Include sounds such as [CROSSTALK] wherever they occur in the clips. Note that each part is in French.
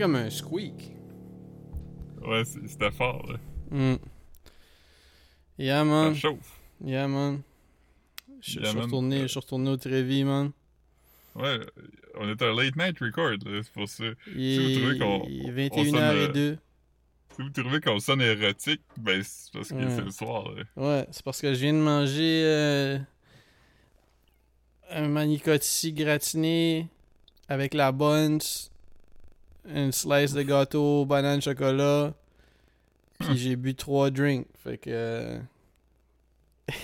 comme un squeak. Ouais, c'est- c'était fort, là. Mm. Yeah, Ça man. chauffe. Yeah, man. Je Yeah, suis retourné, au Trévis, man. Ouais, on est un late night record, c'est pour ça. Il vous trouvez qu'on- est on 21h02. Si vous trouvez qu'on sonne érotique, ben c'est parce que Ouais. c'est le soir, là. Ouais, c'est parce que je viens de manger euh, un manicotti gratiné avec la buns, une slice de gâteau, banane chocolat, puis [CLEARS THROAT] j'ai bu trois drinks. Fait que. euh,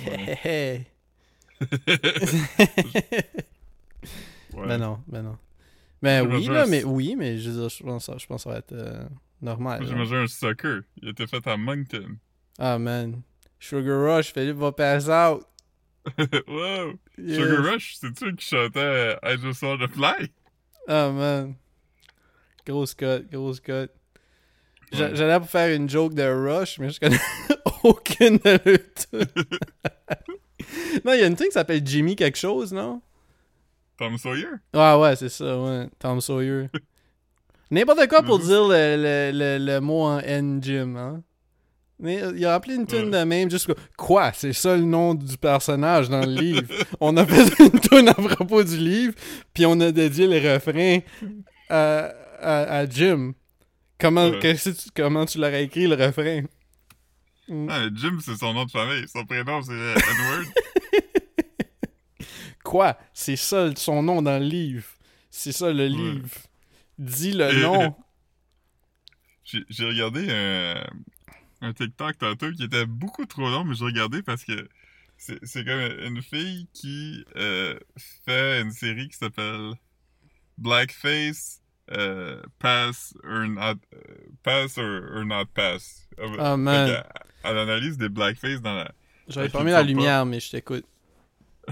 Ouais. [LAUGHS] ben non, ben non. Ben oui, là, un- mais oui, mais je dire, je pense, je pense que ça va être euh, normal. J'ai mangé un sucker. Il était fait à Moncton. Ah man. Sugar Rush, Philippe va pass out. [LAUGHS] wow! Yes. Sugar Rush, c'est-tu qui chantait I Just Wanna Fly? Ah man. Grosse cut, grosse cut. Ouais. J'allais pour faire une joke de Rush, mais je connais [LAUGHS] aucune de [LAUGHS] non, il y a une tune qui s'appelle Jimmy quelque chose, non? Tom Sawyer? Ah ouais, c'est ça, ouais. Tom Sawyer. [LAUGHS] N'importe quoi pour Mhm. dire le, le, le, le mot en N Jim, hein? Mais il a appelé une tune Ouais. de même, juste quoi? C'est ça le nom du personnage dans le livre? on a fait une tune à propos du livre, puis on a dédié le refrain à, à, à Jim. Comment, qu'est-ce que tu- comment tu l'aurais écrit le refrain? Mm. Ah, Jim, c'est son nom de famille. Son prénom, c'est euh, Edward. [LAUGHS] Quoi? C'est ça son nom dans le livre. C'est ça le livre. Dis le Et- nom. [LAUGHS] J'ai j'ai regardé un, un TikTok tantôt qui était beaucoup trop long, mais j'ai regardé parce que c'est c'est comme une fille qui euh, fait une série qui s'appelle Blackface euh, Pass or Not euh, Pass or, or Not Pass. Ah, Fait man. qu'elle- Elle analyse des blackface dans la. J'avais pas mis la lumière, mais je t'écoute. [LAUGHS]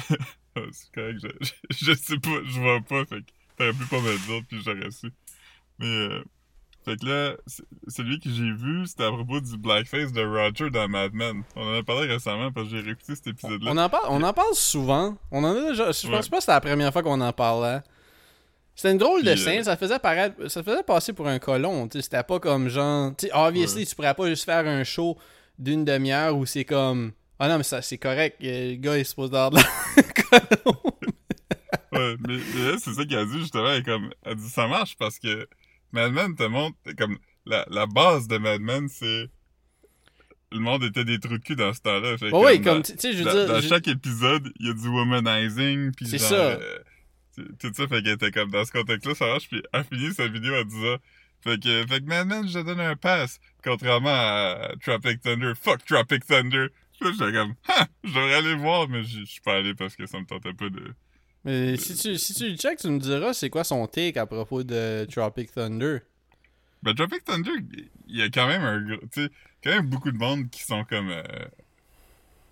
C'est correct, je, je, je sais pas, je vois pas, fait que t'aurais pu pas me le dire, puis j'aurais su. Mais, euh, fait que là, celui que j'ai vu, c'était à propos du blackface de Roger dans Mad Men. On en a parlé récemment parce que j'ai réécouté cet épisode-là. On en, parle, on en parle souvent. On en a déjà. Je Ouais. pense pas que c'était la première fois qu'on en parlait. C'était une drôle de euh, scène, ça faisait paraître, ça faisait passer pour un colon, tu sais, c'était pas comme genre, tu obviously, tu pourrais pas juste faire un show d'une demi-heure où c'est comme, ah non, mais ça, c'est correct, euh, le gars est supposé avoir de la [LAUGHS] colon. Ouais, mais, c'est ça qu'elle a dit, justement, elle, comme, elle dit, ça marche parce que Mad Men te montre, comme, la, la base de Mad Men, c'est, le monde était des trous de cul dans ce temps-là. Fait Bah oui, comme, tu sais, je veux dire, dans je- chaque épisode, il y a du womanizing, puis C'est genre, ça. euh, tout ça, fait qu'elle était comme dans ce contexte-là, ça marche, puis elle finit sa vidéo en disant, fait que, fait que maintenant, je te donne un pass, contrairement à Tropic Thunder, fuck Tropic Thunder. Là, j'étais comme, ha, je devrais aller voir, mais je suis pas allé parce que ça me tentait pas de... mais si tu, si tu le check, tu me diras c'est quoi son take à propos de Tropic Thunder. Ben, Tropic Thunder, il y a quand même un gros, tu sais, quand même beaucoup de monde qui sont comme, euh,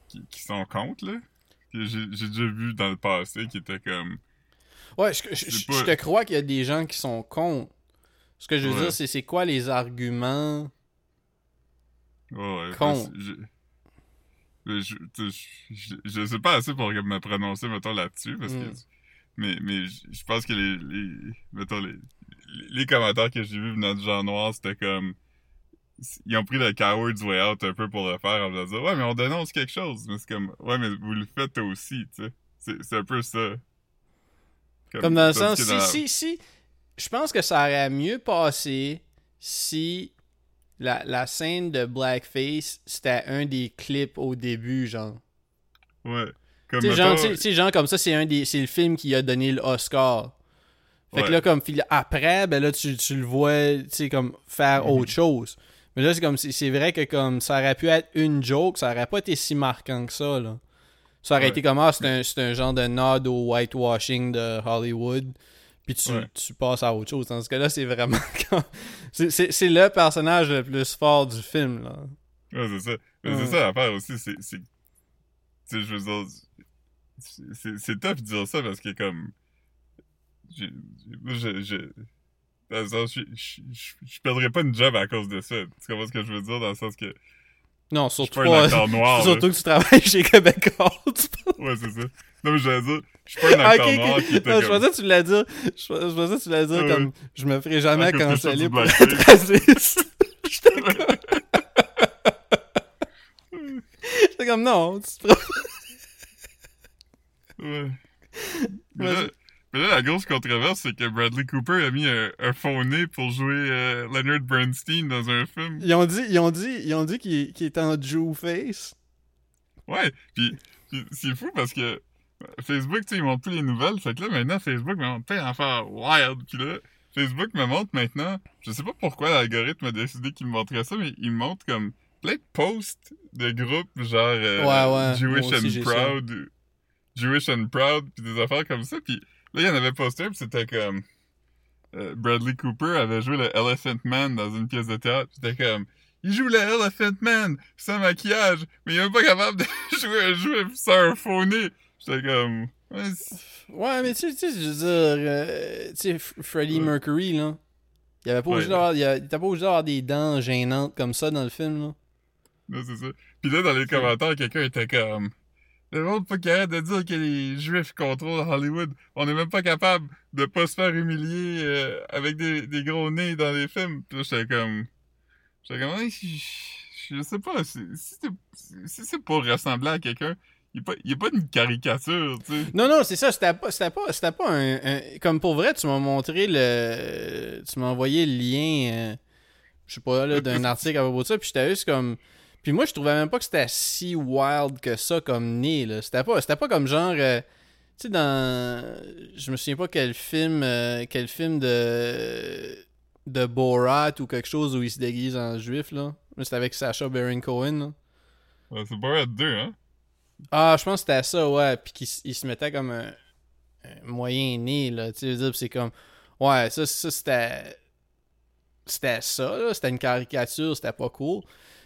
qui, qui sont contre, là. Que J'ai j'ai déjà vu dans le passé qui étaient comme, Ouais, je, je- te crois qu'il y a des gens qui sont contre. Ce que je veux Ouais. dire, c'est c'est quoi les arguments Ouais, ouais. Con. parce que Je, sais, je, je, je sais pas assez pour me prononcer, mettons, là-dessus, parce que... Mm. Mais, mais je, pense que les, les... Mettons, les, les commentaires que j'ai vus venant du genre noir, c'était comme... Ils ont pris le coward's way out un peu pour le faire, en me disant « Ouais, mais on dénonce quelque chose. » Mais c'est comme « Ouais, mais vous le faites aussi, tu sais. » c'est un peu ça. Comme dans le sens, si, si, si, je pense que ça aurait mieux passé si la, la scène de Blackface, c'était un des clips au début, genre. Ouais. Comme, Tu sais, genre, genre comme ça, c'est un des, c'est le film qui a donné l'Oscar. Fait que là, comme, après, ben là, tu, tu le vois, tu sais, comme, faire Mhm. autre chose. Mais là, c'est comme, c'est vrai que comme, ça aurait pu être une joke, ça aurait pas été si marquant que ça, là. Ça aurait Ouais. été comme, ah, c'est un, c'est un genre de nod au whitewashing de Hollywood. Puis tu, Ouais. tu passes à autre chose. Tandis que là, c'est vraiment [LAUGHS] c'est- le personnage le plus fort du film, là. Ouais, c'est ça. Mais c'est ça l'affaire aussi, c'est. c'est- Tu sais, je veux dire. c'est- tough de dire ça parce que, comme. je. je dans le sens, je, je, je, je perdrais pas une job à cause de ça. Tu comprends ce que je veux dire? Dans le sens que. Non, surtout pas un acteur [LAUGHS] noir. Surtout que tu travailles chez Québécois. [LAUGHS] Ouais, c'est ça. Non, mais je veux dire, je suis pas un acteur ok, noir qui était Non, je pensais que tu l'as dire. Je, je pensais que tu l'as dire Ouais. comme je me ferai jamais fais canceller pour être raciste. [LAUGHS] J'étais comme. J'étais comme non. tu te- Ouais. Mais Ouais, là, mais là, la grosse controverse, c'est que Bradley Cooper a mis un, un faux nez pour jouer euh, Leonard Bernstein dans un film. Ils ont dit, ils ont dit, ils ont dit qu'il était en Jew face. Ouais, puis, puis c'est fou parce que Facebook, tu sais, ils montrent plus les nouvelles. Fait que là, maintenant, Facebook me montre plein d'affaires wild. Puis là, Facebook me montre maintenant, je sais pas pourquoi l'algorithme a décidé qu'il me montrait ça, mais il me montre comme plein de posts de groupes genre euh, Ouais, ouais, Jewish aussi, and. Proud, ou Jewish and Proud, puis des affaires comme ça. Puis là, il y en avait posté un, puis c'était comme euh, Bradley Cooper avait joué le Elephant Man dans une pièce de théâtre. Puis C'était comme il joue le Elephant Man sans maquillage, mais il est même pas capable de [LAUGHS] jouer un jeu sans un faux nez. J'étais comme ouais, mais tu sais, tu sais, je veux dire, euh, tu sais, Freddie Ouais. Mercury, là. Il avait pas Ouais, d'avoir, obligé d'avoir des dents gênantes comme ça dans le film, là. Non, c'est ça. Puis là, dans les commentaires, quelqu'un était comme... Le monde pas capable de dire que les Juifs contrôlent Hollywood. On est même pas capable de pas se faire humilier euh, avec des, des gros nez dans les films. Puis là, j'étais comme... J'étais comme... Je, je sais pas. Si, si c'est si c'est pour ressembler à quelqu'un, il il est pas une caricature, tu sais. Non, non, c'est ça, c'était pas, c'était pas, c'était pas un, un- Comme pour vrai, tu m'as montré le... Tu m'as envoyé le lien, euh, je sais pas, là, d'un [LAUGHS] article à propos de ça, puis j'étais juste comme... Puis moi, je trouvais même pas que c'était si wild que ça comme nez, là. C'était pas, c'était pas comme genre... euh, tu sais, dans... Je me souviens pas quel film... euh, quel film de... De Borat ou quelque chose où il se déguise en juif, là. Mais C'était avec Sacha Baron Cohen, là. Ouais, c'est être deux, hein? Ah, je pense que c'était ça, ouais. Puis qu'il se mettait comme un, un moyen né, là. Tu sais, c'est comme. Ouais, ça, ça c'était. C'était ça, là. C'était une caricature, c'était pas cool.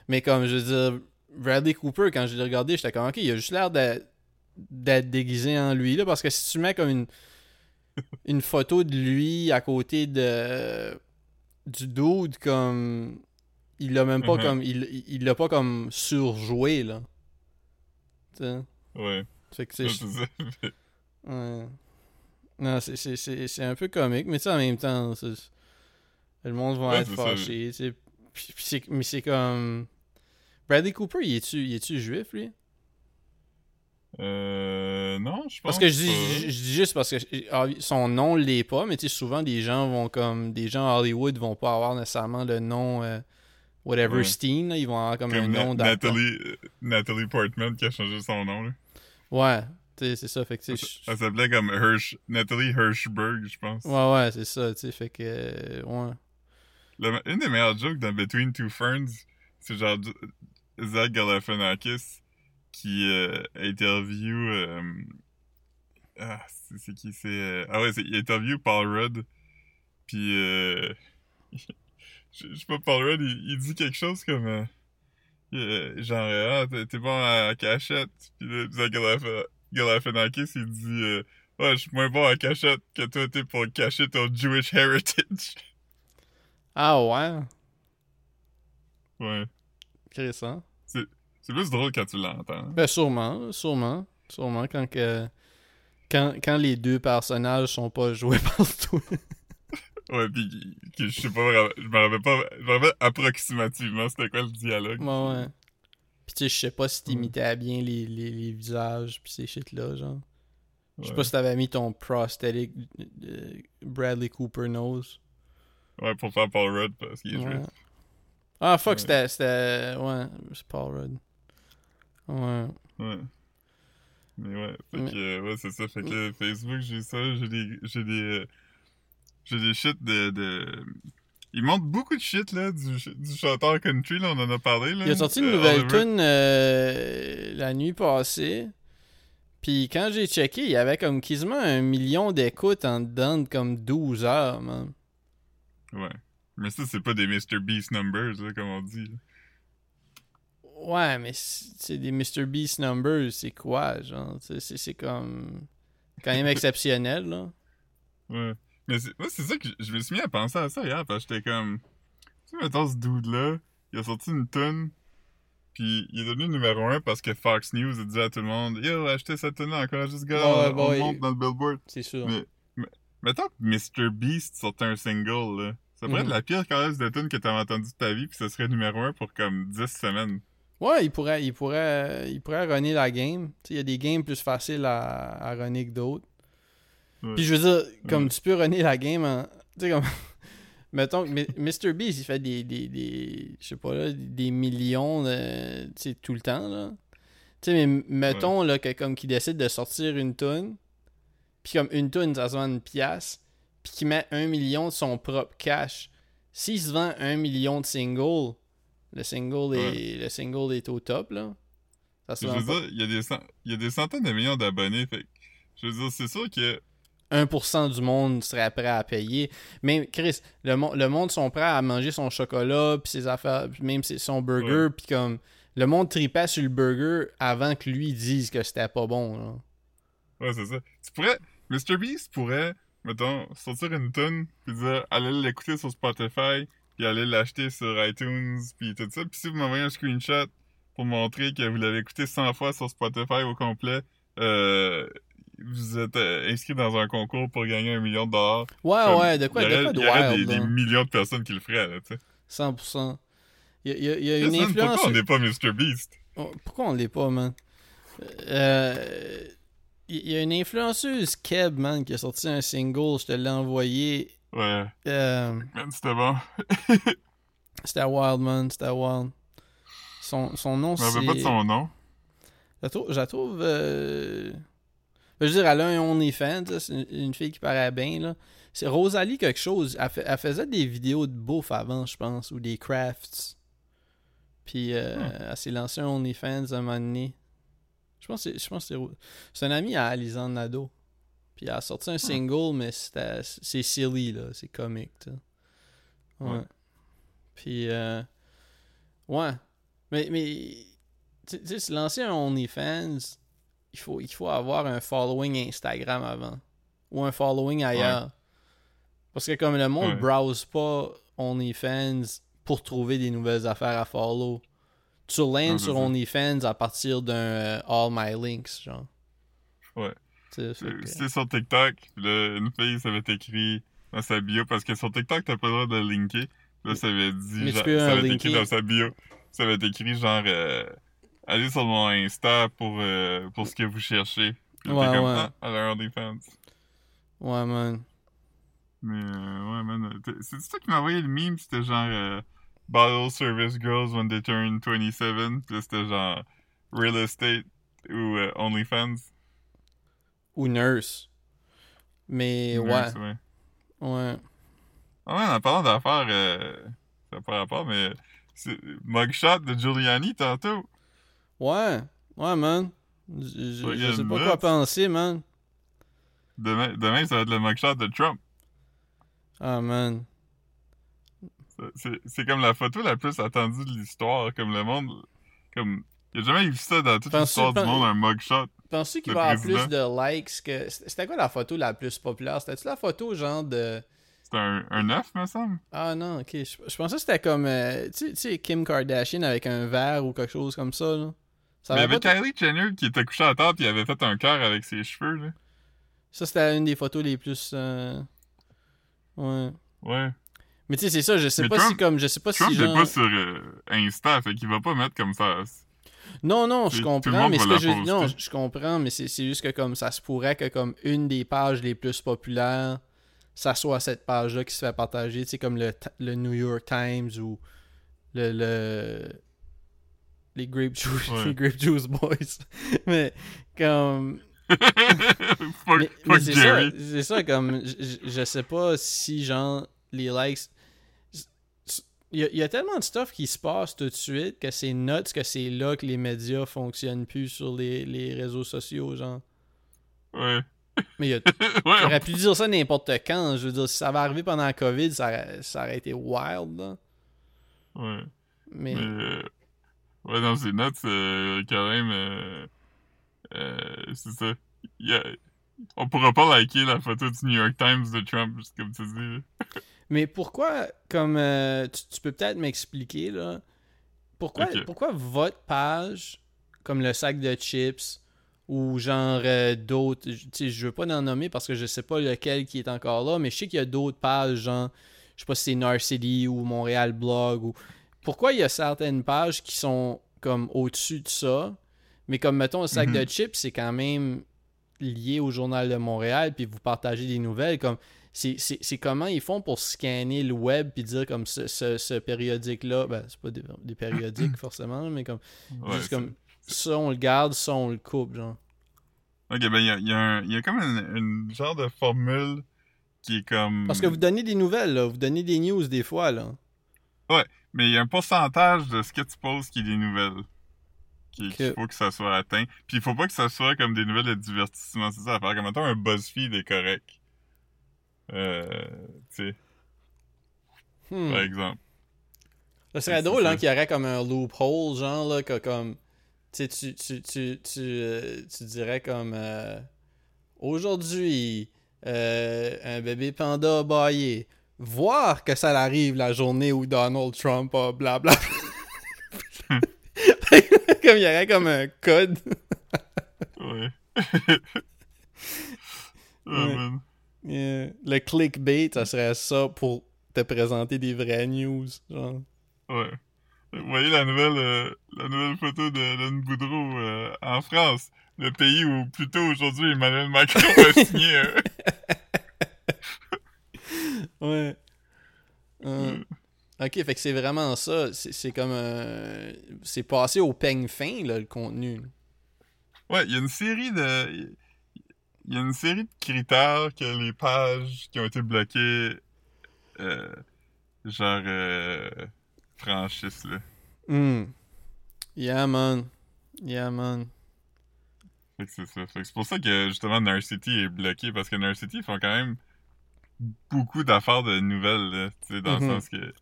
Mais comme, je veux dire, Bradley Cooper, quand je l'ai regardé, j'étais comme, ok, il a juste l'air d'être déguisé en lui, là. Parce que si tu mets comme une. [LAUGHS] Une photo de lui à côté de. Du dude, comme. Il l'a même pas Mhm. comme. Il il- l'a pas comme surjoué, là. Tu sais? Ouais, Fait que c'est. Ouais. Non, c'est- un peu comique, mais tu sais, en même temps, le monde va Ouais, être fâché. Puis- mais c'est comme. Bradley Cooper, il est-tu juif, lui? Euh... Non, je pense Parce que je dis, je, je dis juste parce que ah, son nom l'est pas, mais tu sais, souvent, des gens vont comme. Des gens à Hollywood vont pas avoir nécessairement le nom. euh, whatever Ouais. Steen, là, ils vont avoir comme, un Na- nom d'acteur. Nathalie, euh, Nathalie Portman qui a changé son nom, là. Ouais, c'est ça. Fait que Elle s'appelait comme Hirsch, Nathalie Hirschberg, je pense. Ouais, ouais, c'est ça, tu sais. Fait que. euh, ouais. Le- une des meilleures jokes dans Between Two Ferns, c'est genre Zach Galifianakis qui euh, interview... euh, ah, c'est qui c'est... euh, ah ouais, c'est- il interview Paul Rudd, puis... Euh, [LAUGHS] je sais pas, Paul Rudd, il, il dit quelque chose comme... genre, ah, t'es- bon à cachette, puis là, Zach Galif- Galifianakis, il dit... Ouais, je suis moins bon à cachette que toi, t'es pour cacher ton Jewish heritage. Ah ouais, ouais. intéressant. C'est plus drôle quand tu l'entends. Ben sûrement, sûrement, sûrement quand que quand, quand les deux personnages sont pas joués [LAUGHS] par toi. Ouais, pis que- je sais pas je me rappelle pas, je me rappelle approximativement c'était quoi le dialogue. Ouais, ouais. Puis tu sais, je sais pas si t'imitais bien les, les, les visages pis ces shit là, genre. Je sais pas si t'avais mis ton prosthetic euh, Bradley Cooper nose. Ouais, pour faire Paul Rudd parce qu'il est Ouais. Ah fuck, Ouais. c'était ouais, c'est Paul Rudd. Ouais. Ouais. Mais ouais, fait que, euh, ouais, c'est ça. Fait que là, Facebook, j'ai ça, j'ai des, j'ai des, euh, j'ai des shit de, de, ils montrent beaucoup de shit, là, du, du chanteur country, là, on en a parlé, là. Il a sorti une Euh, nouvelle Oliver. tune euh, la nuit passée. Puis quand j'ai checké, il y avait comme quasiment un million d'écoutes en dedans de comme 12 heures, man. Ouais. Mais ça, c'est pas des Mr. Beast numbers, là, comme on dit. Ouais, mais c'est des Mr. Beast numbers, c'est quoi, genre? C'est comme. quand même exceptionnel, là. Ouais. Mais moi, c'est ça que je- me suis mis à penser à ça hier, parce que j'étais comme. Tu sais, mettons, ce dude-là, il a sorti une tune, Puis il est devenu numéro un parce que Fox News a dit à tout le monde Yo, achetez cette tune encouragez ce gars, Ouais, on, monte dans le billboard. C'est sûr. Mais, mais mettons que Mr. Beast sortait un single, là. Ça pourrait Mhm. être la pire caresse de tune que t'as entendu de ta vie, puis ça serait numéro un pour comme 10 semaines. Ouais, il pourrait, il pourrait, il pourrait runner la game. Il y a des games plus faciles à, à runner que d'autres. Puis je veux dire, comme tu peux runner la game en... Tu sais, comme... [LAUGHS] Mettons que Mr. Beast, il fait des, des, des je sais pas là, des millions, de- tout le temps, là. Tu sais, mais mettons, là, que comme qu'il décide de sortir une tonne, puis comme une tonne, ça se vend une pièce, puis qu'il met un million de son propre cash. S'il se vend un million de singles, le single, est, le single est au top, là. Ça se Je veux pas. dire, il y, a des cent- il y a des centaines de millions d'abonnés, fait je veux dire, c'est sûr que 1% du monde serait prêt à payer. Même, Chris, le, mo- le monde sont prêts à manger son chocolat, puis ses affaires, puis même son burger, puis comme, le monde tripait sur le burger avant que lui dise que c'était pas bon, là. Ouais, c'est ça. Tu pourrais. Mr. Beast pourrait, mettons, sortir une tune, puis dire, allez l'écouter sur Spotify, puis allez l'acheter sur iTunes, puis tout ça. Puis si vous m'envoyez un screenshot pour montrer que vous l'avez écouté 100 fois sur Spotify au complet, euh, vous êtes euh, inscrit dans un concours pour gagner un million de dollars. Ouais, Comme, ouais, de quoi, il y de aurait, quoi de il y aurait des, millions de personnes qui le feraient, là, tu sais. 100%. Il y a, il y une influence... Pourquoi on n'est pas Mr. Beast? Oh, Pourquoi on l'est pas, man? Euh... Il y a une influenceuse Keb, man, qui a sorti un single, je te l'ai envoyé. Ouais, Euh... c'était bon. [LAUGHS] C'était wild, man, c'était wild. Son, son nom, Je c'est... rappelle pas de son nom. Je la trouve. Je la trouve euh, Je veux dire, elle a un OnlyFans, c'est une, fille qui paraît bien, là. C'est Rosalie quelque chose. Elle, fait- elle faisait des vidéos de bouffe avant, je pense, ou des crafts. Puis euh, Hmm. elle s'est lancée un OnlyFans un moment donné. Je pense que c'est- je pense c'est un ami à Alizane Nadeau. Puis elle a sorti un single, mais c'était- c'est silly, là. C'est comique. Ouais. Ouais. Puis, euh, ouais. Mais, mais tu sais, se lancer un OnlyFans, il faut, il faut avoir un following Instagram avant. Ou un following ailleurs. Parce que comme le monde Ouais. browse pas OnlyFans pour trouver des nouvelles affaires à follow. Tu landes sur. OnlyFans à partir d'un euh, All My Links, genre. Ouais. Fait Euh, C'était sur TikTok, là, une fille, ça avait écrit dans sa bio, parce que sur TikTok, t'as pas le droit de le linker. Là, ça avait dit, genre- ça avait écrit dans sa bio. Ça avait écrit genre, euh, allez sur mon Insta pour, euh, pour ce que vous cherchez. Puis Ouais, comme, ouais. ah, elle a un OnlyFans. Ouais, man. Mais, euh, ouais, man. euh, C'est toi qui m'as envoyé le meme, c'était genre, euh, Bottle Service Girls when they turn 27. Puis c'était genre, Real Estate ou OnlyFans. Ou Nurse. Mais ouais. vrai. Ouais. Ah ouais, en parlant d'affaires, euh, ça n'a pas rapport, mais c'est mugshot de Giuliani tantôt. Ouais. Ouais, man. Je, je- Ouais, sais pas quoi penser, man. Demain, demain, ça va être le mugshot de Trump. Ah, man. C'est comme la photo la plus attendue de l'histoire, comme le monde. Comme. Il n'y a jamais eu ça dans toute l'histoire du monde, un mugshot. Penses-tu qu'il va avoir plus de likes que. C'était quoi la photo la plus populaire? C'était-tu la photo genre de. C'était un, un œuf, me semble. Ah non, ok. Je, je pensais que c'était comme. euh, tu sais- Kim Kardashian avec un verre ou quelque chose comme ça, là. Ça, Mais il y avait Kylie Jenner qui était couchée à terre et il avait fait un cœur avec ses cheveux, là. Ça, c'était une des photos les plus. euh, Ouais. Ouais. Mais tu sais, c'est ça, je sais Mais pas Trump- si comme. Je sais pas Trump si n'est genre. pas sur euh, Insta, fait qu'il va pas mettre comme ça. Non, non, je comprends, mais ce que je, non, je comprends, mais c'est juste que comme ça se pourrait que comme une des pages les plus populaires, ça soit cette page-là qui se fait partager, tu sais, comme le, le New York Times ou le, le les Grape Juice, Ouais. [LAUGHS] les Grape Juice Boys. [LAUGHS] mais comme [LAUGHS] c'est ça, ça comme je je sais pas si genre les likes il y, a, il y a tellement de stuff qui se passe tout de suite que c'est nuts que c'est là que les médias fonctionnent plus sur les, les réseaux sociaux genre. Ouais. Mais il y a- [LAUGHS] ouais, j'aurais pu dire ça n'importe quand, je veux dire si ça va arriver pendant la Covid, ça aurait, ça aurait été wild là. ouais. Mais, Mais, euh, ouais, non, c'est nuts, euh, quand même. Euh, euh, c'est ça. Il y a- on pourra pas liker la photo du New York Times de Trump, juste comme tu dis. [LAUGHS] mais pourquoi comme euh, tu, tu peux peut-être m'expliquer là pourquoi, pourquoi votre page, comme le sac de chips, ou genre euh, d'autres, tu sais, je veux pas en nommer parce que je sais pas lequel qui est encore là, mais je sais qu'il y a d'autres pages, genre, je sais pas si c'est Narcity ou Montréal Blog, ou... Pourquoi il y a certaines pages qui sont comme au-dessus de ça, mais comme, mettons, le sac Mhm. de chips, c'est quand même lié au Journal de Montréal, puis vous partagez des nouvelles, comme... C'est comment ils font pour scanner le web puis dire comme ce, ce, ce périodique-là, ben c'est pas des, des périodiques [CLEARS THROAT] forcément, mais comme Ouais, juste comme ça on le garde, ça on le coupe, genre. Ok, ben, il y a, il y a y comme une, une genre de formule qui est comme. Parce que vous donnez des nouvelles, là, vous donnez des news des fois, là. Mais il y a un pourcentage de ce que tu poses qui est des nouvelles. Qui- Qu'il Ok. faut que ça soit atteint. Puis il faut pas que ça soit comme des nouvelles de divertissement. C'est ça à faire. Comme mettons un BuzzFeed est correct. Euh, tu sais, Hmm. par exemple. Ça serait drôle, hein, qu'il y aurait comme un loophole, genre, là, que comme. Tu sais, tu, tu, tu, tu, euh, tu dirais comme. euh, Aujourd'hui, euh, un bébé panda a baillé. Voir que ça arrive la journée où Donald Trump a blabla. [LAUGHS] comme il y aurait comme un code. Ouais. [LAUGHS] oh, Ouais. man. Yeah. Le clickbait, ça serait ça pour te présenter des vraies news. Genre. Ouais. Vous voyez la nouvelle, euh, la nouvelle photo de Lynn Boudreau euh, en France, le pays où plutôt aujourd'hui Emmanuel Macron a [LAUGHS] signé. euh, Ouais. Euh, Mm. Ok, fait que c'est vraiment ça. C'est comme. C'est passé au peigne fin, là, le contenu. Ouais, il y a une série de. Il y a une série de critères que les pages qui ont été bloquées, euh, genre, euh, franchissent, là. Hmm. Yeah, man. Yeah, man. Fait que c'est ça. Fait que c'est pour ça que, justement, Narcity est bloqué, parce que Narcity font quand même beaucoup d'affaires de nouvelles, là. Tu sais, dans le sens que.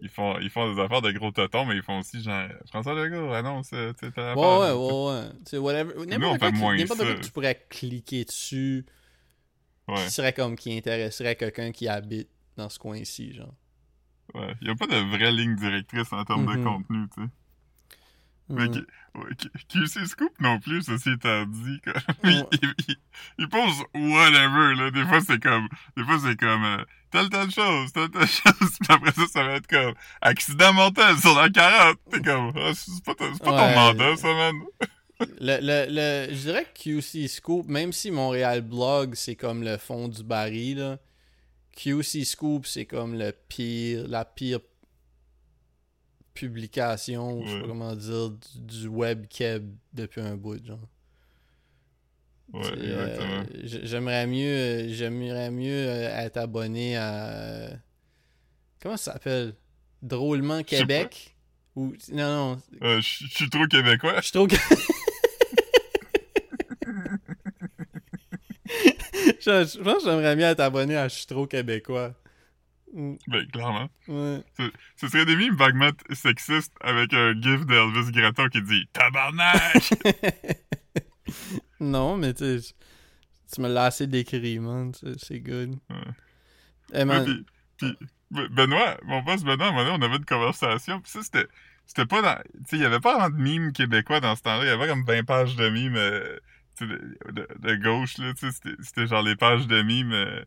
Ils font, ils font des affaires de gros totons, mais ils font aussi genre François Legault annonce, euh, tu sais. Ouais, ouais, ouais, ouais. Tu sais, whatever. N'importe fait quoi, que tu pourrais cliquer dessus, Ouais, qui serait comme qui intéresserait quelqu'un qui habite dans ce coin-ci, genre. ouais. Il y a pas de vraie ligne directrice en termes de contenu, tu sais. Mais QC Scoop non plus, ceci étant dit, comme, [LAUGHS] il, pose whatever, là. Des fois, c'est comme, des fois, c'est comme, euh, telle, telle chose, telle, telle [LAUGHS] chose. Puis après ça, ça va être comme, accident mortel sur la 40. T'es comme, ah, c'est pas, ton- c'est pas ton Ouais. mandat, ça, man. Le, le, le, je dirais que QC Scoop, même si Montréal Blog, c'est comme le fond du baril, là, QC Scoop, c'est comme le pire, la pire publication, je sais pas comment dire, du, du web keb depuis un bout, genre. Ouais, euh, j'aimerais mieux, j'aimerais mieux euh, être abonné à, comment ça s'appelle? Drôlement. Québec? Ou, non, non, Euh, Je suis trop québécois. je trouve que. [LAUGHS] je, pense que j'aimerais bien être abonné à Je suis trop québécois. Mm, Ben, clairement. Ouais. Ce serait des mimes vaguement sexistes avec un gif d'Elvis Gratton qui dit Tabarnak! [LAUGHS] non, mais tu tu me l'as assez décrit, man. C'est c'est good. Ouais. Eh, Ouais, puis, puis, Ben- Benoît, mon boss Benoît, à un moment donné, on avait une conversation, pis ça, c'était, c'était pas dans, tu sais, il y avait pas vraiment de mimes québécois dans ce temps-là, il y avait comme 20 pages de mimes, euh, de, de, de gauche, là, tu sais, c'était, c'était genre les pages de mimes, euh,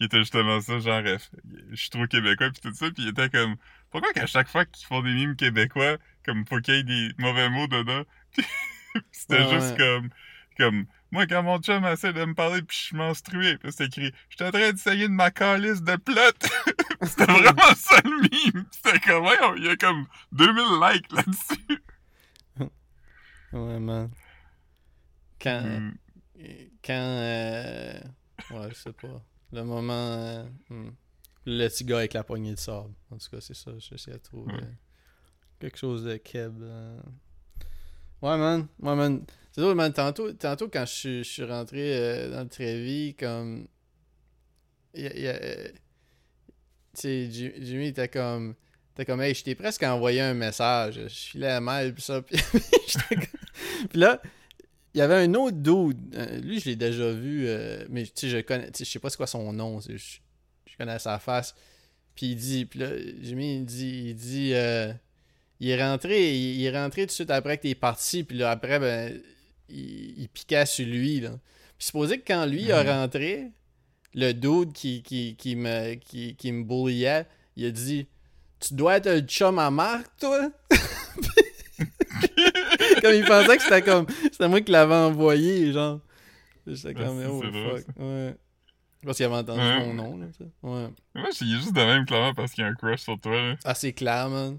qui étaient justement ça, genre, euh, je suis trop québécois, pis tout ça, pis il était comme, pourquoi qu'à chaque fois qu'ils font des mimes québécois, comme, faut qu'il y ait des mauvais mots dedans, [LAUGHS] Puis c'était Ouais, juste ouais. comme, comme, moi, quand mon chum essaie de me parler pis je suis menstrué, pis c'est écrit, je suis en train d'essayer de ma calice de plot. [LAUGHS] C'était [LAUGHS] vraiment ça le meme. C'était comme, voyons, il y a comme 2000 likes là-dessus. ouais, man. Quand. Hmm. Quand. euh, Ouais, je sais pas. Le moment. euh, hmm. Le petit gars avec la poignée de sable. En tout cas, c'est ça. J'essaie de trouver Ouais. quelque chose de keb. euh. Ouais, man. Ouais, man. C'est drôle, man. Tantôt, tantôt quand je suis- je suis rentré euh, dans le Trévis, comme. il y a- euh, Tu sais, Ji- Jimmy était comme. T'es comme, hey, je t'ai presque envoyé un message. Je filais mal, pis ça. [LAUGHS] Puis, j'étais comme- Puis là, il y avait un autre dude. euh, lui, je l'ai déjà vu, euh, mais tu sais, je connais. Je sais pas c'est quoi son nom. Je, je connais sa face. Puis il dit. Puis là, Jimmy, il dit. Il dit. euh, il est rentré, il, il est rentré tout de suite après que t'es parti, puis là, après, ben, il, il piquait sur lui, là. Puis supposé que quand lui a Mhm. rentré, le dude qui, qui, qui me, qui, qui me bulliait, il a dit Tu dois être un chum à Marc, toi [LAUGHS] [LAUGHS] Comme il pensait que c'était comme. C'était moi qui l'avais envoyé, genre. J'étais comme, Ah, oh fuck. Ouais. Parce qu'il avait entendu Ouais. mon nom, là, sais. Ouais. Moi, il est juste de même, clairement, parce qu'il a un crush sur toi, là. Ah, c'est clair, man.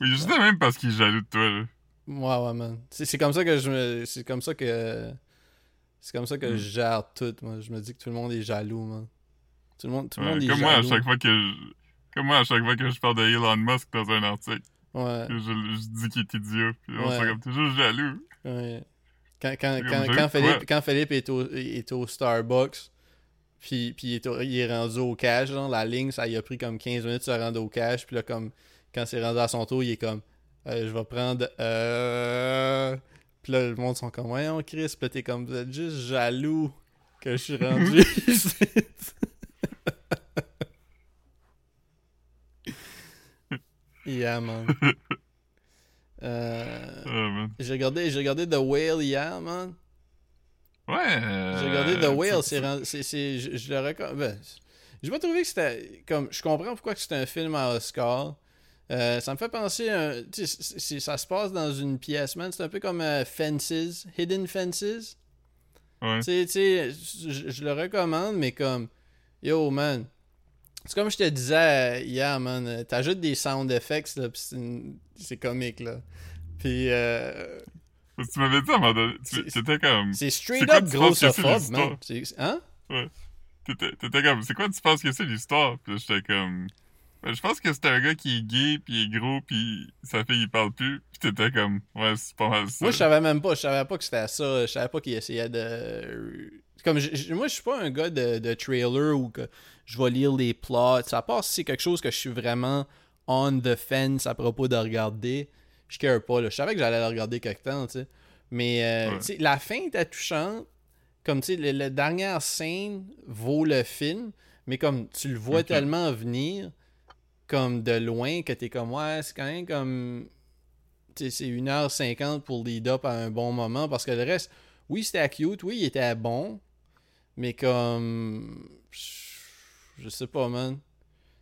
Oui, il est juste de même parce qu'il est jaloux de toi, là. Ouais, ouais, man. C'est comme ça que je me. C'est comme ça que. C'est comme ça que Mm. je gère tout, moi. Je me dis que tout le monde est jaloux, man. Tout le monde, tout le Ouais, monde est comme moi, à jaloux. chaque fois que je... Comme moi, à chaque fois que je parle de Elon Musk dans un article, Ouais, je, je dis qu'il est idiot, puis on Ouais. se comme toujours jaloux. ouais. Quand, quand, quand, jaloux quand Philippe, quand Philippe est, au, est au Starbucks, puis, puis il, est au- il est rendu au cash, genre, la ligne, ça il a pris comme 15 minutes de se rendre au cash, puis là, comme, quand c'est rendu à son tour, il est comme, euh, je vais prendre, euh... Puis là, le monde sont comme, voyons, Chris, puis t'es comme, vous êtes juste jaloux que je suis rendu [LAUGHS] ici. Yeah, man. [LAUGHS] Euh, man. j'ai regardé, The Whale hier, man. Ouais. euh, J'ai regardé The Whale, c'est, c'est- je, je le recommande. Ben, j'ai pas trouvé que c'était comme, je comprends pourquoi c'est un film à Oscar. Euh, ça me fait penser, à un- ça se passe dans une pièce, man. C'est un peu comme euh, Fences, Hidden Fences. Ouais. Tu sais, je le recommande, mais comme, yo, man. C'est comme je te disais euh, hier, man. euh, T'ajoutes des sound effects, là, pis c'est, une- c'est comique, là. Puis, euh, tu m'avais dit à un moment donné, t'étais comme. c'est straight C'est up grossophobe, man. C'est- Hein? T'étais t'étais comme, c'est quoi tu penses que c'est l'histoire? Puis j'étais comme. Ben, je pense que c'est un gars qui est gay, puis il est gros, puis sa fille, il parle plus. Puis t'étais comme, ouais, c'est pas mal ça. Moi, je savais même pas. Je savais pas que c'était ça. Je savais pas qu'il essayait de. Comme je- moi, je suis pas un gars de, de trailer où que je vais lire les plots. À part si c'est quelque chose que je suis vraiment on the fence à propos de regarder, je care pas. Là. Je savais que j'allais le regarder quelque temps, tu sais. Mais euh, Ouais. la fin était touchante. Comme tu sais, la dernière scène vaut le film, mais comme tu le vois tellement venir, comme de loin, que t'es comme, ouais, c'est quand même comme c'est 1h50 pour lead up à un bon moment parce que le reste, oui, c'était cute, oui, il était bon, mais comme. Je sais pas, man.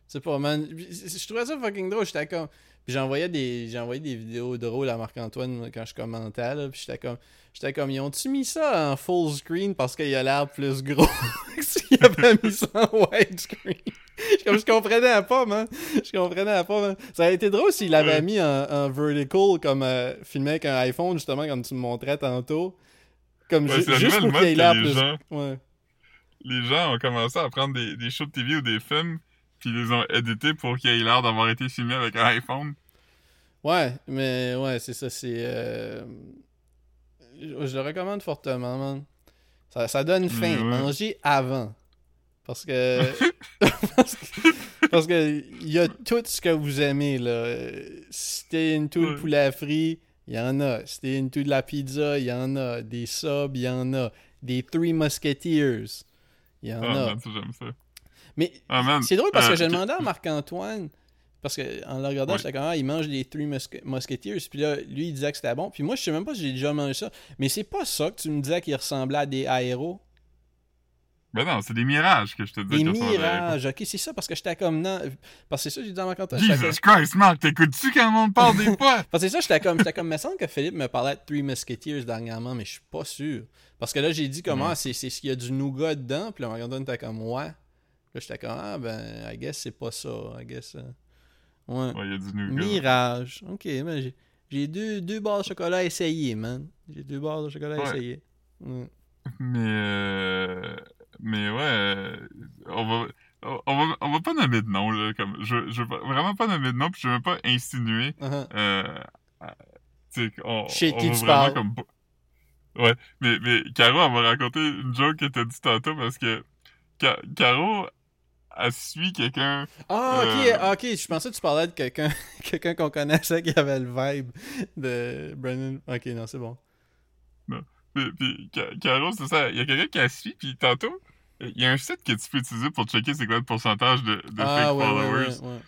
Je sais pas, man. Je trouvais ça fucking drôle. J'étais comme. Puis j'envoyais des, j'envoyais des vidéos drôles à Marc-Antoine quand je commentais, là. Puis j'étais comme. J'étais comme, ils ont-tu mis ça en full screen parce qu'il a l'air plus gros [LAUGHS] que s'ils avaient mis ça en widescreen? [LAUGHS] comme, je comprenais pas, man. Je comprenais pas, man. Ça aurait été drôle s'il Ouais. mis en, en vertical, comme euh, filmé avec un iPhone, justement, comme tu me montrais tantôt. Comme Ouais, ju- juste pour qu'il ait l'air plus. gens- Ouais. Les gens ont commencé à prendre des, des shows de TV ou des films, puis ils les ont édités pour qu'ils aient l'air d'avoir été filmés avec un iPhone. Ouais, mais ouais, c'est ça, c'est. euh, Je, je le recommande fortement, man. Ça, ça donne faim. ouais. Mangez avant. Parce que. [LAUGHS] parce que. Parce que il y a tout ce que vous aimez, là. Si t'es into le Ouais. poulet frit, il y en a. Si t'es into de la pizza, il y en a. Des subs, il y en a. Des Three Musketeers, il y en Ah, a. man, ça, j'aime ça. Mais Ah, c'est drôle parce que euh, j'ai demandé à Marc-Antoine, parce que en le regardant, Ouais. j'étais comme, ah, il mange des Three Musketeers, puis là, lui, il disait que c'était bon. Puis moi, je sais même pas si j'ai déjà mangé ça, mais c'est pas ça que tu me disais qu'il ressemblait à des aéros. Ben non, c'est des mirages que je te dis. Des mirages, ok, c'est ça, parce que j'étais comme, non, parce que c'est ça que j'ai dit à Marc-Antoine. j'étais Jesus Christ, Marc, t'écoutes-tu quand on parle des [LAUGHS] fois? Parce que c'est ça, j'étais comme, j'étais comme, me semble que Philippe me parlait de Three Musketeers dernièrement, mais je suis pas sûr. Parce que là, j'ai dit comment, Ouais. c'est c'est ce qu'il y a du nougat dedans, puis là, Marc-Antoine était comme, ouais. Là, j'étais comme, ah, ben, I guess c'est pas ça, I guess. euh, Ouais. Ouais, il y a du nougat. Mirage. Ok, ben j'ai, deux, deux barres de chocolat à essayer, man. J'ai deux barres de chocolat à Ouais. essayer. Ouais. Mais, euh, mais ouais, euh, on va, on va, on va pas nommer de nom, là, comme, je, je veux vraiment pas nommer de nom, puis je veux même pas insinuer, euh, à- tu sais, on, on qui va tu parles. comme, ouais, mais, mais Caro, elle m'a raconté une joke que t'as dit tantôt, parce que Ca- Caro, elle suit quelqu'un, Ah, ok, Euh, ah, ok, je pensais que tu parlais de quelqu'un, [LAUGHS] quelqu'un qu'on connaissait qui avait le vibe de Brennan. Ok, non, c'est bon. puis, puis Ca- Caro, c'est ça, il y a quelqu'un qui la suit, puis tantôt, il y a un site que tu peux utiliser pour checker c'est quoi le pourcentage de, de ah, fake ouais, followers. ouais, ouais.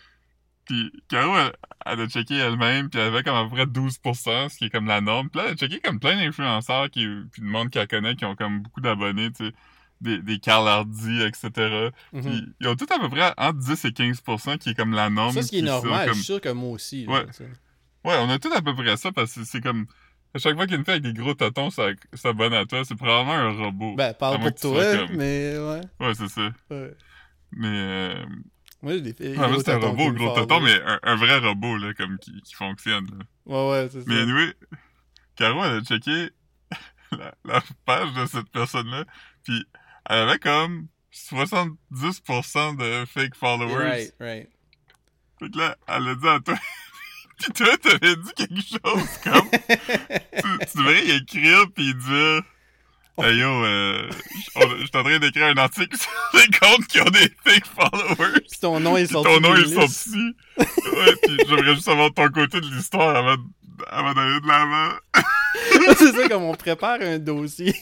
Puis Caro, elle, elle a checké elle-même, puis elle avait comme à peu près 12%, ce qui est comme la norme. Puis là, elle a checké comme plein d'influenceurs, qui, puis du monde qu'elle connaît, qui ont comme beaucoup d'abonnés, tu sais, des, des Carl Hardy, etc. Mhm. Puis ils ont tout à peu près entre 10 et 15%, qui est comme la norme. Ça, ce qui est normal, je comme- suis sûr que moi aussi. là, Ouais. Ouais, on a tout à peu près ça, parce que c'est comme... À chaque fois qu'il y a une fille avec des gros totons, ça s'abonne à toi, c'est probablement un robot. Ben, parle tu sois toi, comme- mais ouais. Ouais, c'est ça. ouais. Mais... Euh... Moi, j'ai des filles. Ouais, gros c'est un robot, gros rire. mais un, un vrai robot, là, comme qui, qui fonctionne. Là. Ouais, ouais, c'est Mais ça. anyway, Caro, elle a checké [LAUGHS] la, la page de cette personne-là, puis elle avait comme 70% de fake followers. Right, right. Fait que là, elle a dit à toi, [LAUGHS] pis toi, t'avais dit quelque chose comme, tu, tu devrais y écrire pis dire, hey yo, euh, je suis en train d'écrire un article sur les comptes qui ont des fake followers. Puis ton nom est Pis sorti. ton nom est sorti. ouais, pis j'aimerais juste savoir ton côté de l'histoire avant, avant d'aller de l'avant. [LAUGHS] c'est ça comme on prépare un dossier.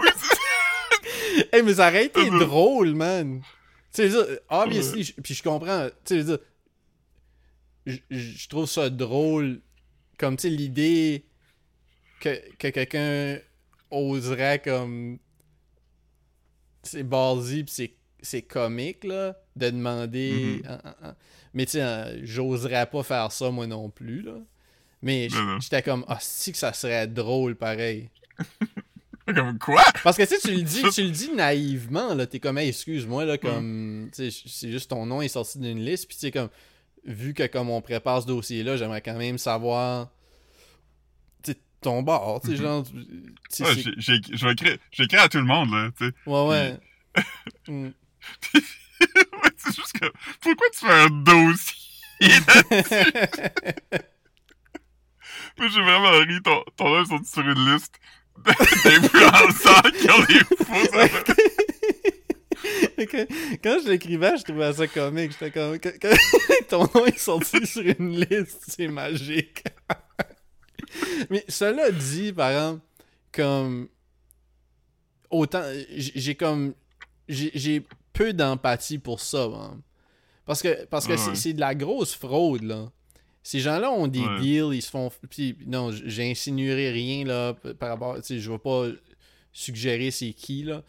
Oui, c'est hey, mais ça aurait été drôle, man. Tu sais, ça, obviously, je- puis je comprends, tu sais, je trouve ça drôle, comme, tu sais, l'idée que, que quelqu'un oserait, comme, c'est ballsy, pis c'est c'est comique, là, de demander... Mhm. ah, ah, ah. Mais, tu sais, j'oserais pas faire ça, moi non plus, là. Mais j'étais comme, ah, si que ça serait drôle, pareil. [LAUGHS] Comme quoi? Parce que tu sais, tu le dis, [LAUGHS] tu le dis naïvement, là, t'es comme, Hey, excuse-moi, là, comme, tu sais, c'est juste ton nom est sorti d'une liste, puis tu sais, comme, vu que comme on prépare ce dossier-là, j'aimerais quand même savoir, ton bord, tu sais, Mhm. genre, Ouais, j'ai- j'écris à tout le monde, là, tu sais. ouais, ouais. [LAUGHS] Mm. [LAUGHS] ouais, c'est juste que, pourquoi tu fais un dossier? [LAUGHS] Moi, j'ai vraiment ri, ton, ton sorti sur une liste d'influenceurs qui ont des faux [LAUGHS] quand je l'écrivais, je trouvais ça comique. J'étais comme, [LAUGHS] ton nom est sorti sur une liste, c'est magique. [LAUGHS] Mais cela dit, par exemple, comme autant j'ai comme j'ai peu d'empathie pour ça hein. parce que parce que Ouais, c'est de la grosse fraude là ces gens-là ont des Ouais. deals ils se font puis non j'insinuerai rien là par rapport tu sais je vais pas suggérer c'est qui là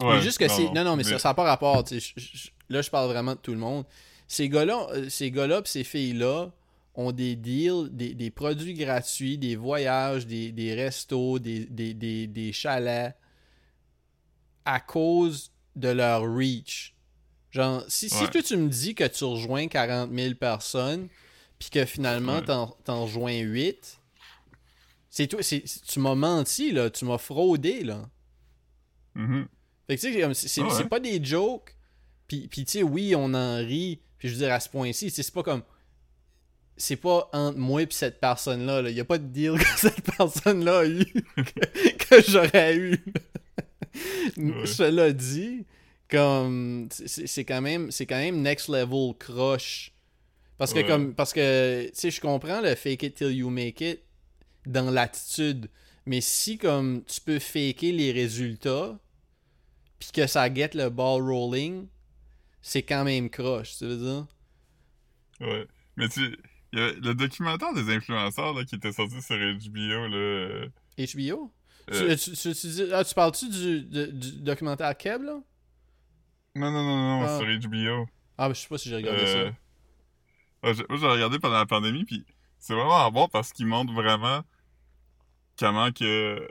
Ouais, juste que c'est non non mais, ça ça n'a pas rapport là je parle vraiment de tout le monde ces gars-là euh, ces gars-là pis ces filles-là ont des deals, des, des produits gratuits, des voyages, des, des restos, des, des, des, des chalets à cause de leur reach. Genre, si, si toi tu me dis que tu rejoins 40 000 personnes, puis que finalement Ouais. t'en, rejoins 8, c'est tu m'as menti, là, tu m'as fraudé, là. Mhm. Fait que tu sais, c'est, Ah ouais. pas des jokes, puis, puis tu sais, oui, on en rit, puis je veux dire, à ce point-ci, c'est pas comme. C'est pas entre moi et cette personne-là. Il y a pas de deal [LAUGHS] que cette personne-là a eu que, que j'aurais eu. Ouais. Cela dit, comme. c'est- quand même. C'est quand même next level croche. Parce que Ouais. comme. Parce que. Tu sais, je comprends le fake it till you make it dans l'attitude. Mais si comme tu peux faker les résultats puis que ça get le ball rolling, c'est quand même croche, tu veux dire? Ouais. Mais tu il y avait le documentaire des influenceurs là, qui était sorti sur HBO, là. euh, HBO? euh, Tu, tu, tu- tu dis- ah, tu parles-tu du, du documentaire Keb, là? Non, non, non, non, Ah. sur HBO. Ah, ben, je sais pas si j'ai regardé Euh, ça. ouais, j'ai- moi, j'ai regardé pendant la pandémie, puis c'est vraiment bon parce qu'il montre vraiment comment que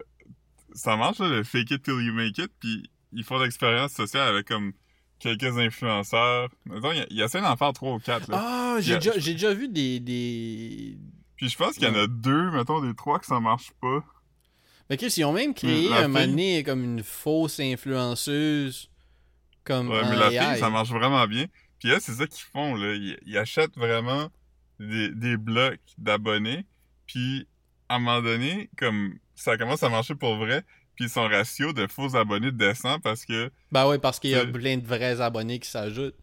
ça marche, là, le fake it till you make it, puis ils font l'expérience sociale avec comme quelques influenceurs. Mettons, il y, a- d'en faire trois ou quatre. Ah, j'ai déjà, déjà vu des... des... Puis je pense qu'il y en a deux, mettons, des trois que ça marche pas. Mais Chris, ils ont même créé un donné comme une fausse influenceuse comme Ouais, mais la AI. fille, ça marche vraiment bien. Puis là, c'est ça qu'ils font, là. Ils, ils achètent vraiment des, des blocs d'abonnés. Puis, à un moment donné, comme ça commence à marcher pour vrai, puis son ratio de faux abonnés descend parce que... Ben ouais, parce qu'il y a plein de vrais abonnés qui s'ajoutent.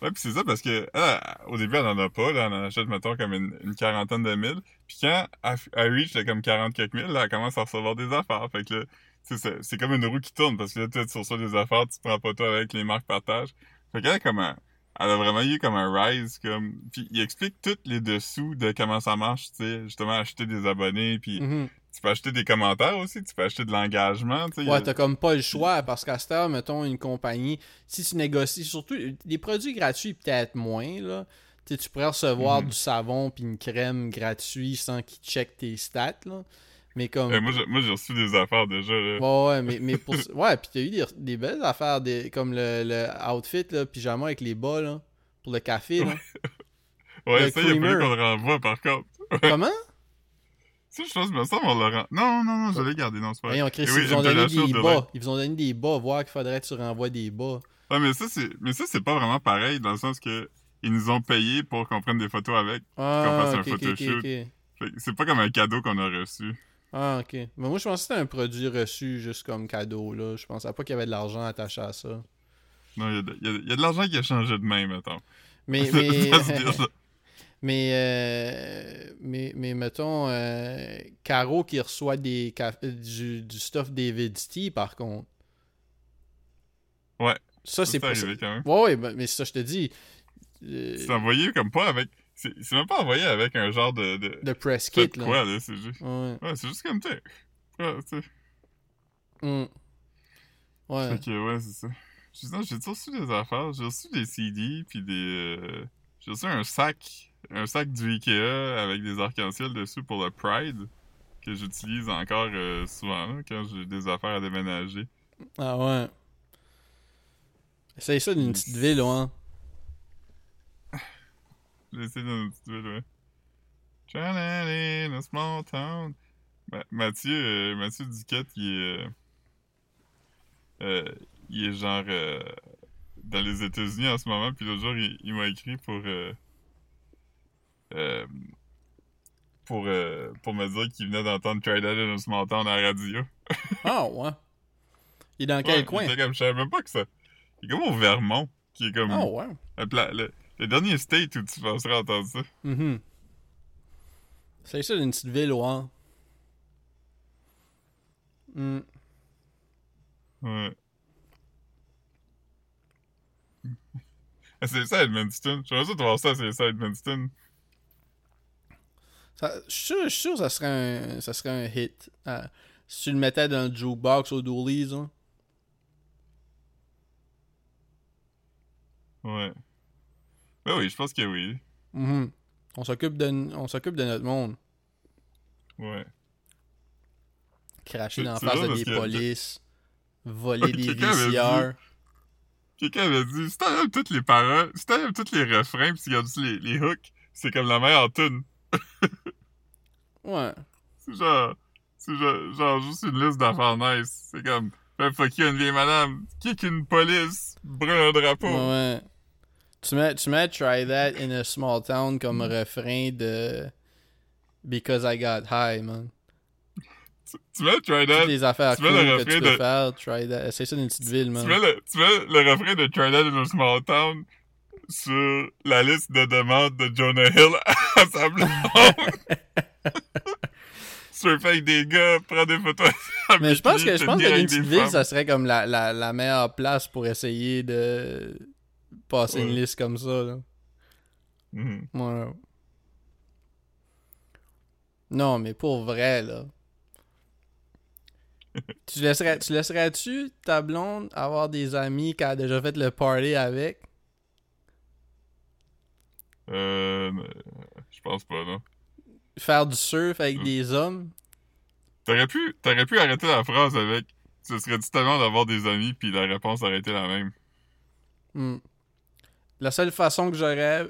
Ouais, puis c'est ça parce que ah, au début, elle en a pas, là. Elle en achète, mettons, comme une, une quarantaine de mille. Puis quand elle, elle reach là, comme 40 quelques mille, là, elle commence à recevoir des affaires. Fait que là, tu sais, c'est c'est comme une roue qui tourne parce que là, tu reçois des affaires, tu prends pas toi avec, les marques partagent. Fait qu'elle, comme, elle, elle a vraiment eu comme un rise, comme... Puis il explique tous les dessous de comment ça marche, tu sais, justement, acheter des abonnés, puis Mhm. tu peux acheter des commentaires aussi, tu peux acheter de l'engagement, tu sais. a- Ouais, t'as comme pas le choix parce qu'à cette heure, mettons, une compagnie, si tu négocies, surtout des produits gratuits, peut-être moins, là. Tu sais, tu pourrais recevoir Mhm. du savon puis une crème gratuit sans qu'ils checkent tes stats, là. Mais comme. Eh, moi, j'ai- moi, j'ai reçu des affaires déjà, là. Ouais, ouais, mais, mais pour. Ouais, pis t'as eu des, des belles affaires, des, comme le, le outfit, là, pyjama avec les bas, là, pour le café, là. Ouais, le ça, il a fallu qu'on le renvoie, par contre. Comment? Ça, je pense, me semble, on l'a renvoie. Non, non, non, je l'ai gardé, non, c'est pas vrai. Eh oui, ils vous ont donné des de bas. Ils vous ont donné des bas, voir qu'il faudrait que tu renvoies des bas. Ouais, mais ça, c'est, mais ça, c'est pas vraiment pareil, dans le sens que ils nous ont payé pour qu'on prenne des photos avec. Ah, fasse un photoshoot. ok. Fait que C'est pas comme un cadeau qu'on a reçu. Ah, ok. Mais moi, je pensais que c'était un produit reçu juste comme cadeau, là. Je pensais pas qu'il y avait de l'argent attaché à ça. Non, il y a de, il y a- il y a de l'argent qui a changé de main, mettons. Mais, [LAUGHS] [LAUGHS] euh, mais, mais, mettons, euh, Caro qui reçoit des du, du stuff David T, par contre. Ouais. Ça, c'est pas. quand même. Ouais, ouais, ben, mais ça, je te dis. euh, C'est envoyé comme pas avec. C'est même pas envoyé avec un genre de. de... de press kit, de là. quoi, là, c'est juste. Ouais. Ouais, c'est juste comme, tu. Ouais, tu. Mm. Ouais. Fait que, ouais, c'est ça. J'ai reçu des affaires? J'ai reçu des CD, puis des. euh, J'ai reçu un sac. Un sac du Ikea avec des arcs-en-ciel dessus pour le Pride. Que j'utilise encore euh, souvent, là, quand j'ai des affaires à déménager. Ah ouais. Essaye ça d'une petite ville, ouais. Essayé dans une petite ville, ouais. Trying in a small town. Ma- Mathieu, euh, Mathieu Duquette, il est. euh, euh, il est genre. euh, dans les États-Unis en ce moment, puis l'autre jour, il, il m'a écrit pour. euh, pour, pour me dire qu'il venait d'entendre Try That in a Small Town à la radio. [LAUGHS] Ah ouais. Il est dans quel coin? il était comme, je savais même pas que ça. Il est comme au Vermont, qui est comme. Ah ouais. la le, dernier state où tu penserais entendre ça. Mhm. Essaye ça d'une petite ville, ouais. Mm. Ouais. Ah, c'est ça, Edmundston. J'aimerais ça de voir ça, c'est ça, Edmundston. Ça- Je suis sûr, je suis sûr que ça serait un, ça serait un hit. Ah, si tu le mettais dans le jukebox au Doolies, hein. Ouais. Ben oui, je pense que oui. Mhm. On s'occupe de, on s'occupe de notre monde. Ouais. Cracher dans la face de des que- polices. [LAUGHS] Voler des VCR. Quelqu'un avait dit, si t'enlèves toutes les paroles, si t'enlèves tous les refrains, pis gardes juste les, les hooks, c'est comme la meilleure tune. [LAUGHS] Ouais. C'est genre, c'est genre, genre juste une liste d'affaires nice. C'est comme, fais fuck you une vieille madame, kick une police, brûle un drapeau. Ouais. Tu mets, tu mets Try That in a Small Town comme refrain de Because I Got High, man. Tu, tu mets Try That, affaires tu mets le que refrain tu peux de- faire, Try That. C'est ça d'une petite ville, tu man. mets, le, tu mets le refrain de Try That in a Small Town sur la liste de demandes de Jonah Hill [LAUGHS] à sa blonde. [LAUGHS] Surfer avec des gars, prendre des photos. Mais je pense que je pense que une petite ville, ça serait comme la, la, la meilleure place pour essayer de passer une liste comme ça, là. Ouais. Non, mais pour vrai, là. [LAUGHS] tu laisserais, tu laisserais-tu ta blonde avoir des amis qui a déjà fait le party avec? Euh, je pense pas, non. Faire du surf avec Mm. des hommes? T'aurais pu, t'aurais pu arrêter la phrase avec ce serait du talent d'avoir des amis, puis la réponse aurait été la même? Hmm. La seule façon que j'aurais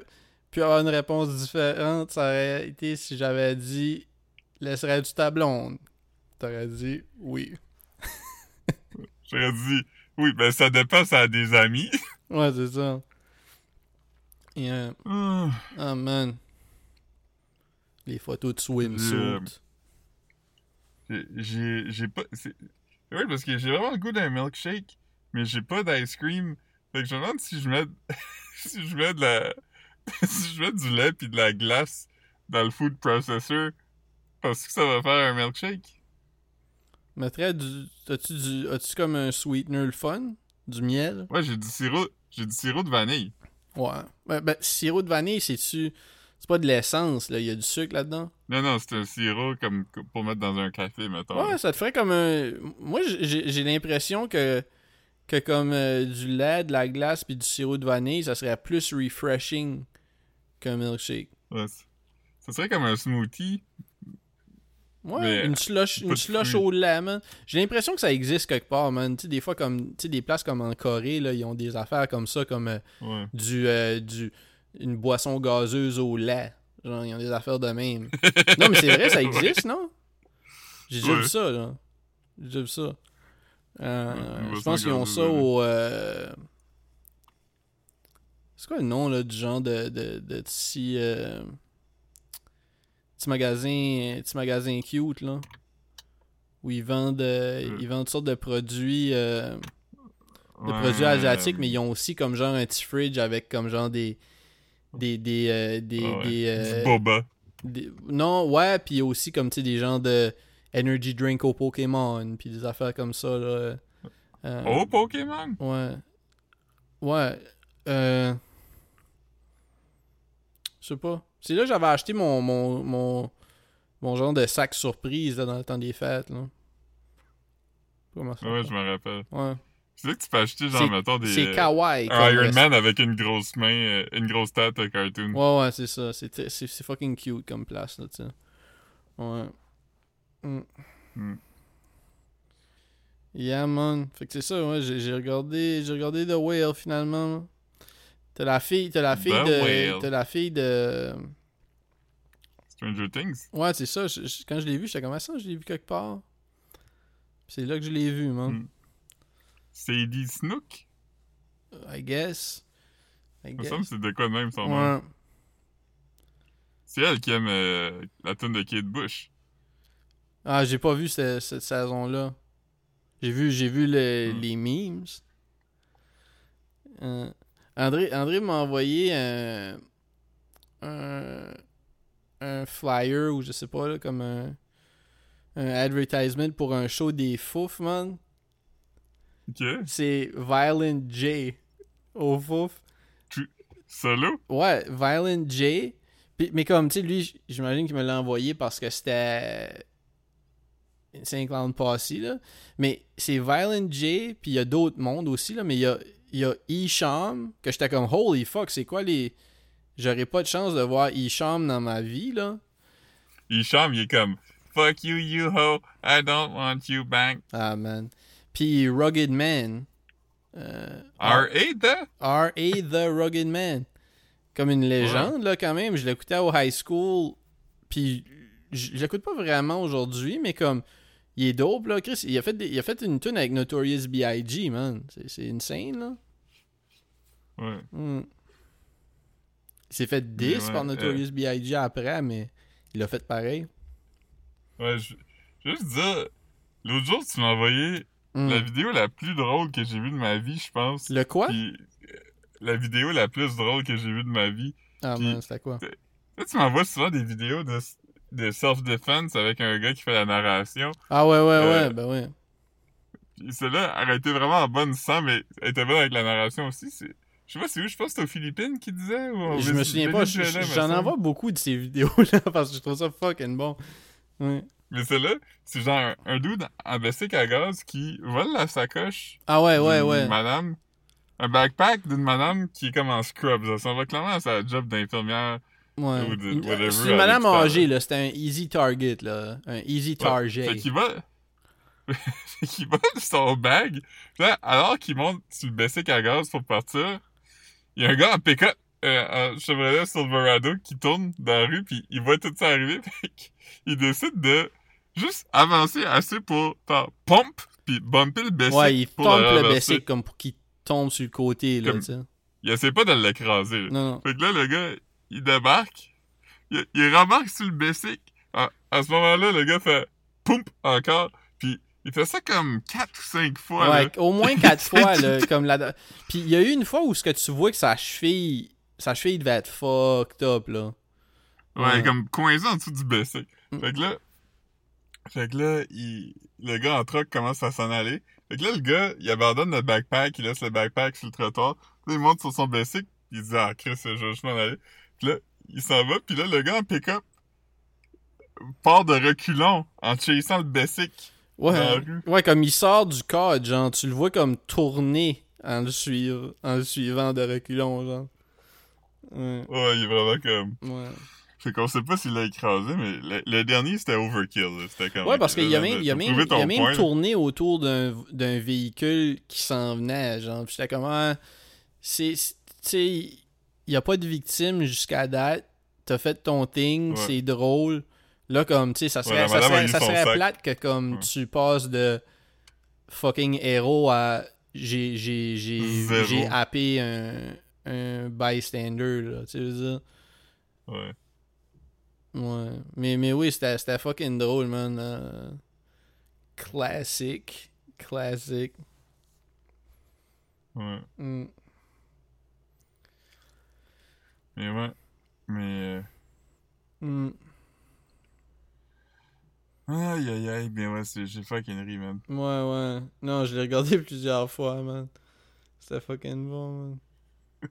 pu avoir une réponse différente, ça aurait été si j'avais dit Laisserais-tu ta blonde? T'aurais dit oui. [LAUGHS] J'aurais dit, oui, ben ça dépend, ça a des amis. [LAUGHS] Ouais, c'est ça. Yeah. Ah, Oh man. Les photos de swimsuit. Euh, j'ai- j'ai, pas, vrai parce que j'ai vraiment le goût d'un milkshake, mais j'ai pas d'ice cream. Fait que je me demande si je mets, [LAUGHS] si je mets de la, [LAUGHS] si je mets du lait puis de la glace dans le food processor, parce que ça va faire un milkshake? Mettrais du. As-tu du. As-tu comme un sweetener le fun? Du miel? Ouais, j'ai du sirop, j'ai du sirop de vanille. Ouais. Ben, ben, sirop de vanille, c'est-tu. C'est pas de l'essence, là. Il y a du sucre là-dedans? Non, non, c'est un sirop comme pour mettre dans un café, mettons. Ouais, ça te ferait comme un. Moi, j'ai j'ai l'impression que. Que comme euh, du lait, de la glace puis du sirop de vanille, ça serait plus refreshing qu'un milkshake. Ouais, ça serait comme un smoothie. Ouais, Mais, une slush, une slush au lait, man. J'ai l'impression que ça existe quelque part, man. Tu sais, des fois, comme. Des places comme en Corée, là, ils ont des affaires comme ça, comme euh, Ouais. du. euh, du une boisson gazeuse au lait. Genre, ils ont des affaires de même. [LAUGHS] non, mais c'est vrai, ça existe, non? J'ai déjà vu ça, là. J'ai déjà vu ça. Euh, une je pense qu'ils ont ça au euh, C'est quoi le nom, là, du genre de, de, de petit. euh, Petit magasin. Petit magasin cute, là. Où ils vendent. euh, Euh. Ils vendent toutes sortes de produits. euh, de Ouais, produits asiatiques, euh, mais ils ont aussi comme genre un petit fridge avec comme genre des. Des. Des. euh, des, ah ouais, des, euh, Du boba. des- non, ouais, puis aussi comme tu sais des gens de energy drink au Pokémon, puis des affaires comme ça là. Euh, Oh, Pokémon! Ouais. Ouais. Euh... Je sais pas. C'est là que j'avais acheté mon, mon, mon, mon genre de sac surprise là, dans le temps des fêtes. Là. Comment ça Ouais, je me rappelle. Ouais. C'est là que tu peux acheter, genre, mettons, des. C'est euh, kawaii. comme Iron reste- Man avec une grosse main, euh, une grosse tête de cartoon. Ouais, ouais, c'est ça. C'est fucking cute comme place, là, tu sais. Ouais. Mm. Mm. Yeah, man. Fait que c'est ça, ouais, j'ai regardé, j'ai regardé The Whale, finalement. T'as la fille, t'as la fille The de... T'as la fille de... Stranger Things. Ouais, c'est ça. je- je- quand je l'ai vu, j'étais comme, ah, ça, je l'ai vu quelque part. C'est là que je l'ai vu, man. Mm. Sadie Snook? I guess. I guess. c'est de quoi de même son nom. C'est elle qui aime euh, la tune de Kate Bush. Ah, j'ai pas vu ce- cette saison-là. J'ai vu, j'ai vu le- Hmm. les memes. Euh, André, André m'a envoyé un, un, un flyer ou je sais pas, là, comme un, un advertisement pour un show des Fouf, man. Ok. C'est Violent J au Fouf. Solo? Ouais, Violent J. Puis- mais comme, tu sais, lui, j'imagine qu'il me l'a envoyé parce que c'était Saint-Cloud Posse, là. Mais c'est Violent J, puis il y a d'autres mondes aussi, là. Mais il y a, y a Isham, que j'étais comme, holy fuck, c'est quoi les. J'aurais pas de chance de voir Isham dans ma vie, là. Chante, il est comme Fuck you, you ho, I don't want you back. Ah, man. Puis Rugged Man. Euh, R.A. de? R.A. The Rugged Man. Comme une légende, là, quand même. Je l'écoutais au high school. Puis, je l'écoute pas vraiment aujourd'hui, mais comme, il est dope, là. Chris, il a fait, des- il a fait une tune avec Notorious B.I.G., man. C'est- C'est insane, là. Ouais. Hmm. Il s'est fait 10 ouais, par Notorious B.I.G. après, mais il a fait pareil. Ouais, je je veux juste dire, l'autre jour, tu m'as envoyé Hmm. la vidéo la plus drôle que j'ai vue de ma vie, je pense. Le quoi? Puis, euh, la vidéo la plus drôle que j'ai vue de ma vie. Ah, man, c'était quoi? Là, tu m'envoies souvent des vidéos de, de self-defense avec un gars qui fait la narration. Ah, ouais, ouais, Euh, ouais, ben ouais. Puis celle-là, elle a été vraiment en bonne sang, mais elle était bonne avec la narration aussi. C'est... Je sais pas, c'est où? Je pense que c'était aux Philippines qu'il disait? Ou Je me souviens pas, je- je- j'en semble. envoie beaucoup de ces vidéos-là [LAUGHS] parce que je trouve ça fucking bon. Ouais. Mais celle-là, c'est genre un, un dude en bicycle à gaz qui vole la sacoche Ah, ouais, ouais, d'une ouais. madame. Un backpack d'une madame qui est comme en scrubs. Ça s'en va clairement à sa job d'infirmière. Ouais. Ou de- Une- whatever C'est une madame âgée, là. C'était un easy target, là. Un easy Ouais. target. Fait qu'il va... fait [LAUGHS] qu'il vole son bag. Là, alors qu'il monte sur le bicycle à gaz pour partir, il y a un gars en pick-up, euh, en Chevrolet Silverado qui tourne dans la rue puis il voit tout ça arriver. [LAUGHS] Fait qu'il décide de juste avancer assez pour faire pump puis bumper le bicycle Ouais, il tombe le bicycle comme pour qu'il tombe sur le côté, là, Comme- tu sais. Il essaie pas de l'écraser. là. Non, non. Fait que là, le gars, il débarque, il, il remarque sur le bicycle. À, à ce moment-là, le gars fait pump encore, puis il fait ça comme 4 ou 5 fois. Ouais, là. au moins quatre [LAUGHS] fois, là, comme la... Puis il y a eu une fois où ce que tu vois que sa cheville... Sa cheville devait être fucked up, là. Ouais, Ouais. comme coincé en dessous du bicycle. Mm. Fait que là, fait que là, il, le gars en truck commence à s'en aller. Fait que là, le gars, il abandonne le backpack, il laisse le backpack sur le trottoir. Là, il monte sur son bicycle, il dit, ah, Chris, je vais juste m'en aller. Là, il s'en va, puis là, le gars en pick-up part de reculons en chassant le basic. Ouais, Dans la rue. ouais, comme il sort du cadre, genre, tu le vois comme tourner en le, suivre, en le suivant de reculons, genre. Ouais, Ouais, il est vraiment comme... ouais. Fait qu'on sait pas s'il l'a écrasé, mais le, le dernier, c'était overkill. C'était comme... Ouais, parce qu'il y a même, y a même, y a même point, là. tourné autour d'un véhicule qui s'en venait, genre. Puis j'étais comme, ah, c'est, c'est- tu sais, il y a pas de victime jusqu'à date. T'as fait ton thing, Ouais. c'est drôle. Là, comme, tu sais, ça serait, ça serait, ça plate que, comme, Ouais. tu passes de fucking héros à j'ai, j'ai, happé un, un bystander, là, tu veux dire. Ouais. Ouais. Mais, mais oui, c'était c'était fucking drôle, man. Euh, classique. Classique. Ouais. Mm. Mais ouais. Mais... Mm. Aïe, aïe, aïe. Mais ouais, c'est- j'ai fucking ri, man. Ouais, ouais. Non, je l'ai regardé [LAUGHS] plusieurs fois, man. C'était fucking bon, man. [LAUGHS]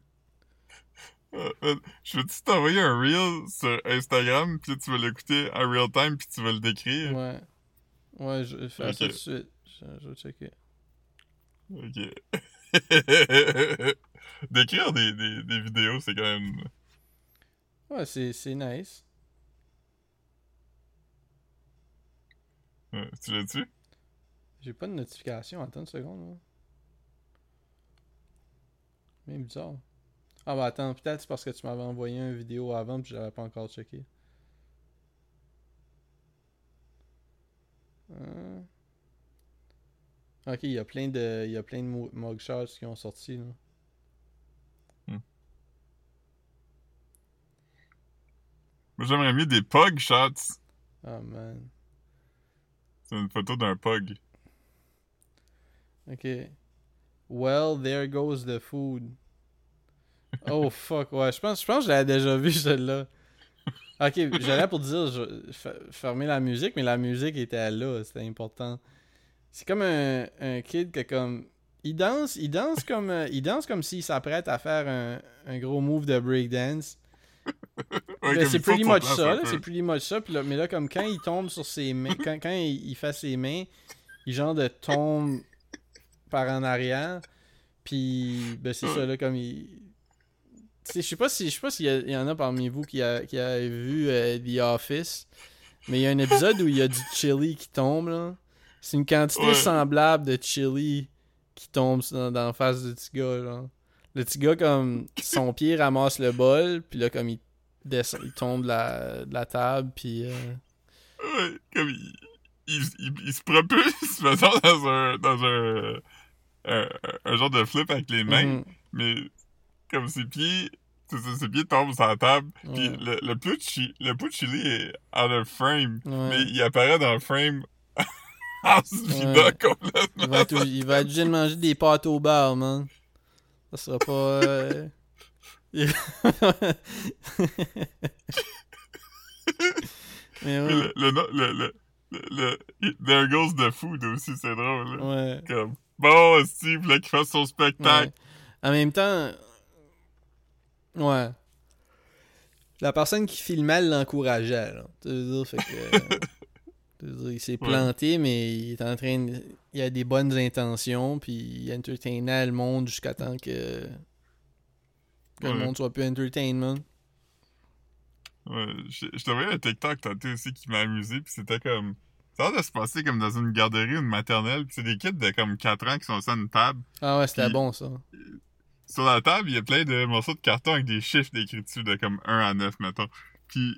Euh, euh, je vais-tu t'envoyer un reel sur Instagram, puis tu vas l'écouter en real time, puis tu vas le décrire? Ouais. Ouais, je vais faire ça tout de suite. Je, je vais checker. Ok. [LAUGHS] [LAUGHS] D'écrire des, des, des vidéos, c'est quand même... Ouais, c'est c'est nice. Ouais, tu l'as tu J'ai pas de notification. Attends une seconde, là. Mais bizarre. Ah bah attends, peut-être c'est parce que tu m'avais envoyé une vidéo avant puis je l'avais pas encore checké. Euh. Ok, il y a plein de, il y a plein de mugshots qui ont sorti là. Moi, j'aimerais mieux des pug shots. Ah man. C'est une photo d'un pug. Ok. Well, there goes the food. Oh [LAUGHS] fuck, ouais, je pense, je pense que je l'avais déjà vu [LAUGHS] celle-là. Ok, j'allais pour dire je, fe- fermer la musique, mais la musique était là, c'était important. C'est comme un, un kid que comme il danse, il danse comme euh, il danse comme s'il s'apprête à faire un, un gros move de breakdance. [LAUGHS] Ouais, c'est pretty much ça, c'est pretty much ça. Puis là- mais là, comme quand il tombe sur ses mains, quand, quand il, il fait ses mains, il genre de tombe par en arrière. Puis, ben c'est ça, là, comme il. Je sais pas si je sais pas s'il y en a parmi vous qui a, qui a vu euh, The Office, mais il y a un épisode où il y a du chili qui tombe, là. C'est une quantité Ouais. semblable de chili qui tombe dans, dans la face du petit gars, genre. Le petit gars, comme, son [LAUGHS] pied ramasse le bol, puis là, comme il descend, il tombe de la, de la table, puis... euh, Ouais, comme il, il, il, il se propulse, [LAUGHS] mettons, dans un, dans un, un, un genre de flip avec les mains, mhm, mais comme ses pieds, ses pieds tombent sur la table, puis Ouais. le, le de chi- le de chili est out of frame, ouais. mais il apparaît dans le frame en se vidant Ouais. complètement. Il va, être, il va être obligé de manger des pâtes au bar, man. Ça sera pas... euh, [LAUGHS] Mais ouais, le, le, no- le, le, le, le- There goes the food aussi, c'est drôle, là. ouais. Comme, bon, Steve, là, qu'il fasse son spectacle. Ouais. En même temps, ouais. La personne qui filmait l'encourageait, là. Tu veux dire, fait que. [LAUGHS] il s'est Ouais. planté, mais il est en train de. Il a des bonnes intentions, puis il entertainait le monde jusqu'à temps que. Que le monde soit plus entertainment. Ouais, je, je te voyais un TikTok tantôt aussi qui m'a amusé, puis c'était comme... Ça a l'air de se passer comme dans une garderie ou une maternelle, puis c'est des kids de comme 4 ans qui sont sur une table. Ah ouais, c'était Puis- bon, ça. Sur la table, il y a plein de morceaux de carton avec des chiffres d'écriture de comme 1 à 9, mettons. Puis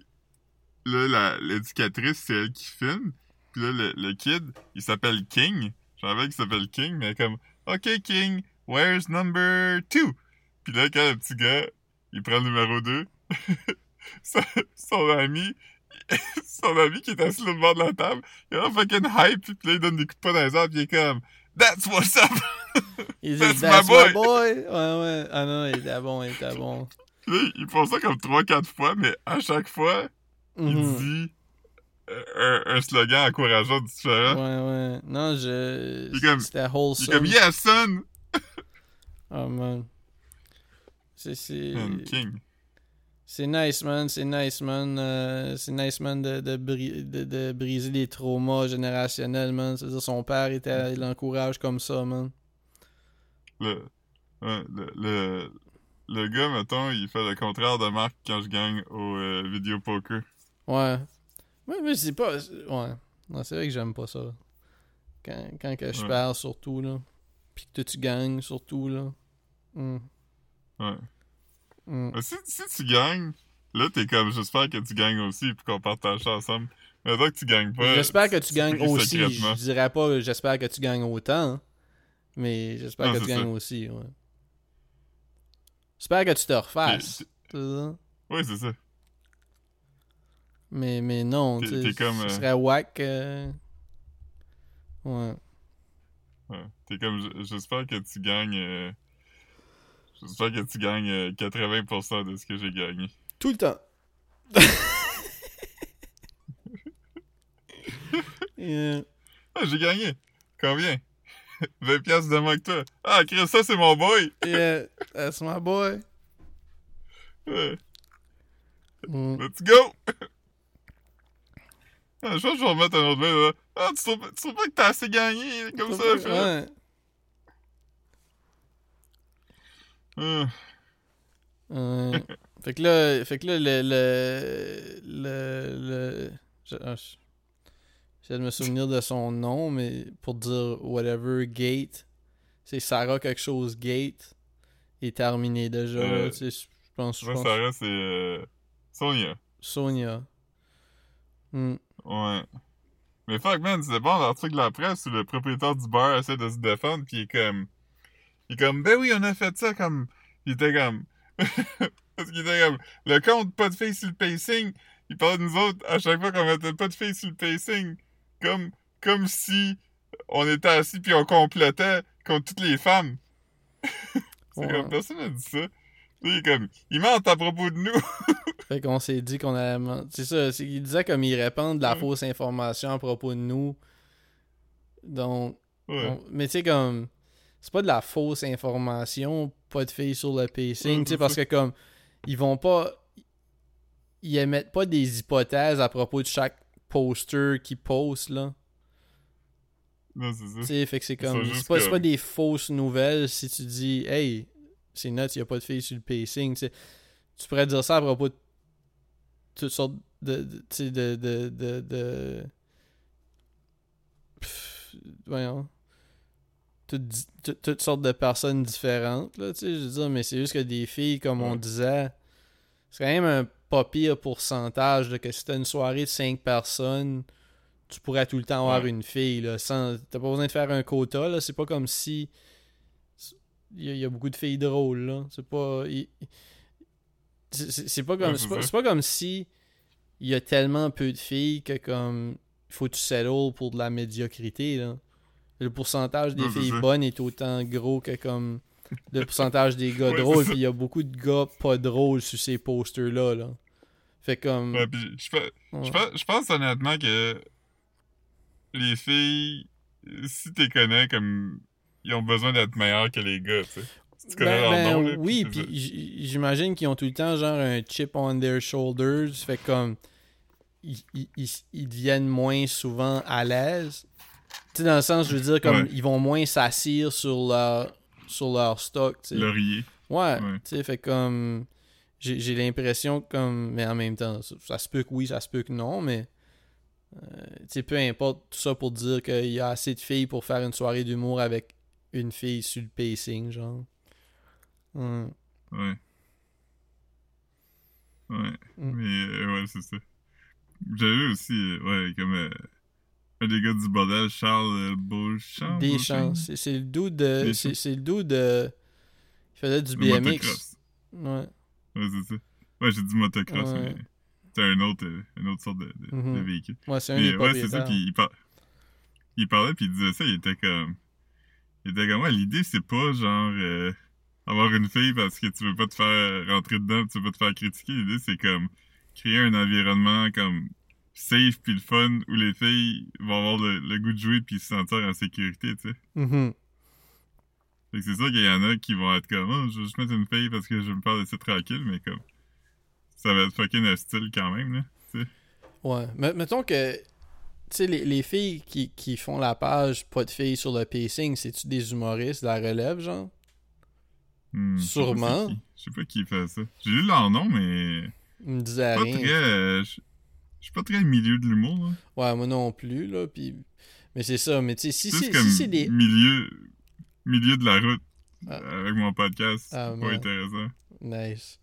là, la- l'éducatrice, c'est elle qui filme. Puis là, le, le kid, il s'appelle King. Je savais qu'il s'appelle King, mais comme, OK, King, where's number 2? Puis là, quand le petit gars, il prend le numéro 2, [LAUGHS] son, son ami, [LAUGHS] son ami qui est assis le bord de la table, il est en fucking hype, puis là, il donne des coups de poing dans les arbres, puis il est comme, That's what's up! Il [LAUGHS] dit, That's That's my my boy! Ouais, ouais. Ah non, il était bon, il était bon. Puis là, ils font ça comme 3-4 fois, mais à chaque fois, il Mhm. dit euh, un, un slogan encourageant différent. Ouais, ouais. Non, je. C'était Il est wholesome. comme, yeah, son! [LAUGHS] Oh man. C'est. King. C'est nice, man. C'est nice, man. Euh, c'est nice, man, de, de, bri- de, de briser les traumas générationnels, man. C'est-à-dire, son père, était, il l'encourage comme ça, man. Le, ouais, le, le, le gars, mettons, il fait le contraire de Marc quand je gagne au euh, vidéo poker. Ouais. Ouais, mais c'est pas. Ouais. Non, c'est vrai que j'aime pas ça. Quand, quand que je Ouais. perds, surtout, là. Puis que toi, tu gagnes, surtout, là. Hmm. Ouais. Hmm. Mais si, si tu gagnes, là, t'es comme, j'espère que tu gagnes aussi puis qu'on partage ça ensemble. Mais tant que tu gagnes pas. J'espère que tu gagnes aussi. Je dirais pas j'espère que tu gagnes autant. Mais j'espère que tu gagnes ça. aussi, ouais. J'espère que tu te refasses. Ouais, c'est ça. Mais, mais non, T'es- tu sais, t'es comme, ce euh, serait whack. euh, Ouais. Ouais. T'es comme, j'espère que tu gagnes. euh, J'espère que tu gagnes euh, 80% de ce que j'ai gagné. Tout le temps. [LAUGHS] Yeah. Ah, j'ai gagné! Combien? [LAUGHS] 20 piastres de moins que toi. Ah, Chris, ça, c'est mon boy! [LAUGHS] Yeah, that's my boy. Ouais. Mm. Let's go! Je pense que je vais remettre un autre mail, là. Ah, tu trouves, tu trouves pas que t'as assez gagné comme ça, Phil? Ouais. Ah, Ouais. [LAUGHS] fait que là, fait que là le. Le. Le. le je, ah, je- de me souvenir de son nom, mais pour dire whatever, Gate. C'est Sarah quelque chose Gate. Est terminé déjà. Euh, là, tu sais, je pense. Moi, pense Sarah, c'est euh, Sonia. Sonia. Hmm. Ouais. Mais fuck, man, c'est bon l'article de la presse où le propriétaire du bar essaie de se défendre, pis il est comme... Il est comme, ben oui, on a fait ça comme... Il était comme... [LAUGHS] Parce qu'il était comme, le compte, pas de filles sur le pacing. Il parlait de nous autres à chaque fois qu'on mettait pas de filles sur le pacing. Comme, comme si on était assis puis on complétait contre toutes les femmes. [LAUGHS] c'est Ouais. comme, personne n'a dit ça. Il est comme, il ment à propos de nous. [LAUGHS] Fait qu'on s'est dit qu'on allait. C'est ça, c'est qu'il disait comme il répand de la Ouais. fausse information à propos de nous. Donc. Ouais. on- Mais tu sais, comme. C'est pas de la fausse information, pas de filles sur le pacing, Ouais, tu sais, c'est parce que comme. Ils vont pas. Ils émettent pas des hypothèses à propos de chaque poster qu'ils postent, là. Non, c'est ça. Tu sais, fait que c'est Ils comme. C'est pas, pas des fausses nouvelles si tu dis, hey, c'est nuts, il y a pas de filles sur le pacing, tu sais. Tu pourrais dire ça à propos de toutes sortes de. de- de. de. de. de... Pff, voyons. Toutes, toutes sortes de personnes différentes, là, tu sais, je veux dire, mais c'est juste que des filles, comme on disait, c'est quand même un pas pire pourcentage, là, que si t'as une soirée de 5 personnes, tu pourrais tout le temps avoir Ouais. une fille, là, sans... T'as pas besoin de faire un quota, là, c'est pas comme si... Il y, a, il y a beaucoup de filles drôles, là, c'est pas... C'est pas comme... C'est pas, c'est pas comme si il y a tellement peu de filles que, comme, il faut que tu settle pour de la médiocrité, là. Le pourcentage des filles bonnes est autant gros que, comme, le pourcentage des gars Ouais, drôles, puis il y a beaucoup de gars pas drôles sur ces posters-là, là. Fait comme... Ouais, pis je je pense honnêtement que les filles, si t'es connais, comme ils ont besoin d'être meilleurs que les gars, tu sais. Si tu connais Ben, leur ben, là, oui, puis j'imagine qu'ils ont tout le temps genre un chip on their shoulders, fait comme ils, ils- ils- ils deviennent moins souvent à l'aise. Tu sais, dans le sens, je veux dire, comme Ouais. ils vont moins s'assire sur leur, sur leur stock, tu sais. Laurier. Ouais, Ouais. tu sais, fait comme. J'ai l'impression comme. Mais en même temps, ça, ça se peut que oui, ça se peut que non, mais. euh, tu sais, peu importe tout ça pour dire qu'il y a assez de filles pour faire une soirée d'humour avec une fille sur le pacing, genre. Ouais. Ouais. Ouais. Mm. Mais, euh, ouais, c'est ça. J'avais aussi, euh, ouais, comme euh, un des gars du bordel, Charles euh, Beauchamp. Des Beauchamp? chances. C'est le dude de. C'est le dude de. Il faisait du BMX. motocross. Ouais. Ouais, c'est ça. Ouais, j'ai dit motocross, Ouais. mais c'est un autre, euh, une autre sorte de, de, Mhm. de véhicule. Ouais, c'est un Mais ouais, c'est ça, puis il, par... il parlait, puis il disait ça, il était comme... Il était comme, ouais, l'idée, c'est pas, genre, euh, avoir une fille parce que tu veux pas te faire rentrer dedans, tu veux pas te faire critiquer. L'idée, c'est comme créer un environnement comme safe puis le fun où les filles vont avoir le, le goût de jouer puis se sentir en sécurité, tu sais. Mhm. Fait que c'est sûr qu'il y en a qui vont être comme, oh, je vais juste mettre une fille parce que je veux me faire laisser tranquille, mais comme, ça va être fucking hostile quand même, là, tu sais. Ouais. Mais mettons que, tu sais, les, les filles qui, qui font la page pas de filles sur le pacing, c'est-tu des humoristes de la relève, genre? Hmm, pas Sûrement. c'est. Je sais pas qui fait ça. J'ai lu leur nom, mais Ils me disaient pas rien. très, euh, je suis pas très milieu de l'humour. Ouais, moi non plus, là, puis... Mais c'est ça, mais tu sais, si c'est si c'est des... milieu, milieu de la route Ah. avec mon podcast. C'est Ah, pas ouais. intéressant. Nice.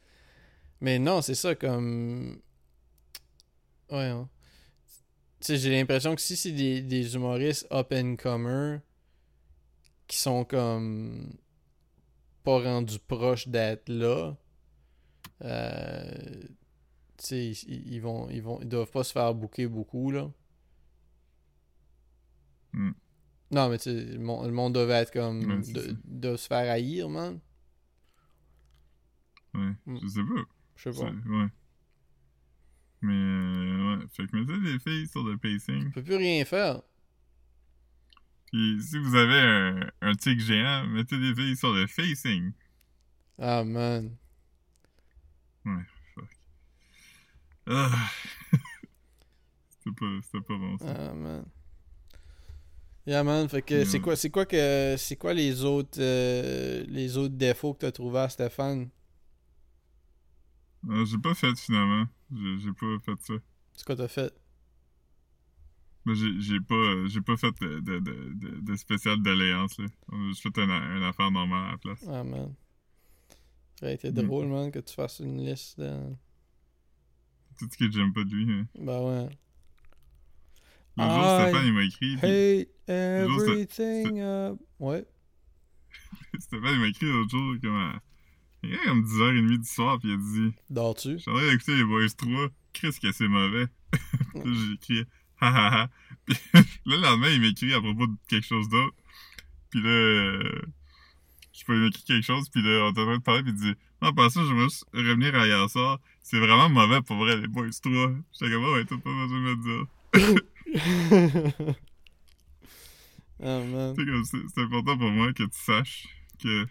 Mais non, c'est ça, comme... Ouais, hein. Tu sais, j'ai l'impression que si c'est des, des humoristes up-and-comer qui sont comme pas rendus proches d'être là, euh, tu ils, ils vont, ils vont, ils doivent pas se faire bouquer beaucoup, là. Hmm. Non, mais tu le monde, le monde devait être comme... Ouais, de, se faire haïr, man. Ouais, Hmm. je sais pas. Je sais pas. Ouais. Mais, euh, ouais. Fait que des filles sur le pacing. On peut plus rien faire. Puis si vous avez un, un tic géant, mettez des filles sur le facing. Ah, man. Ah. [LAUGHS] c'était pas, c'était pas bon ça. Ah, man. Yeah, man. Fait que Yeah. c'est quoi, c'est quoi que, c'est quoi les autres, euh, les autres défauts que t'as trouvé à Stéphane? Euh, j'ai pas fait finalement. J'ai j'ai pas fait ça. C'est quoi t'as fait? J'ai pas, euh, j'ai pas fait de, de, de, de, spécial d'alléance là. J'ai juste fait une, une affaire normale à la place. Ah, man. Ça aurait été Mm. drôle, man, que tu fasses une liste de... Tout ce que j'aime pas de lui. Hein. Bah ouais. Le jour, I Stéphane, il m'a écrit. puis- jour, c'est- everything up. Ouais. [LAUGHS] Stéphane, il m'a écrit l'autre jour, comme à. Il est comme 10h30 du soir, puis il a dit Dors-tu? Je suis en train d'écouter les Boys 3, Chris, que c'est mauvais. [LAUGHS] J'ai écrit Ha. Puis là, [LAUGHS] le lendemain, il m'écrit à propos de quelque chose d'autre. Puis là, euh, je pas, il m'écrit quelque chose, puis là, on est en train de parler, puis il dit Non, par ça, j'aimerais juste revenir à hier soir. C'est vraiment mauvais pour vrai, les Boys 3. J'étais comme, ouais, t'as pas besoin de me dire. [LAUGHS] man. Tu sais, comme, c'est c'est important pour moi que tu saches que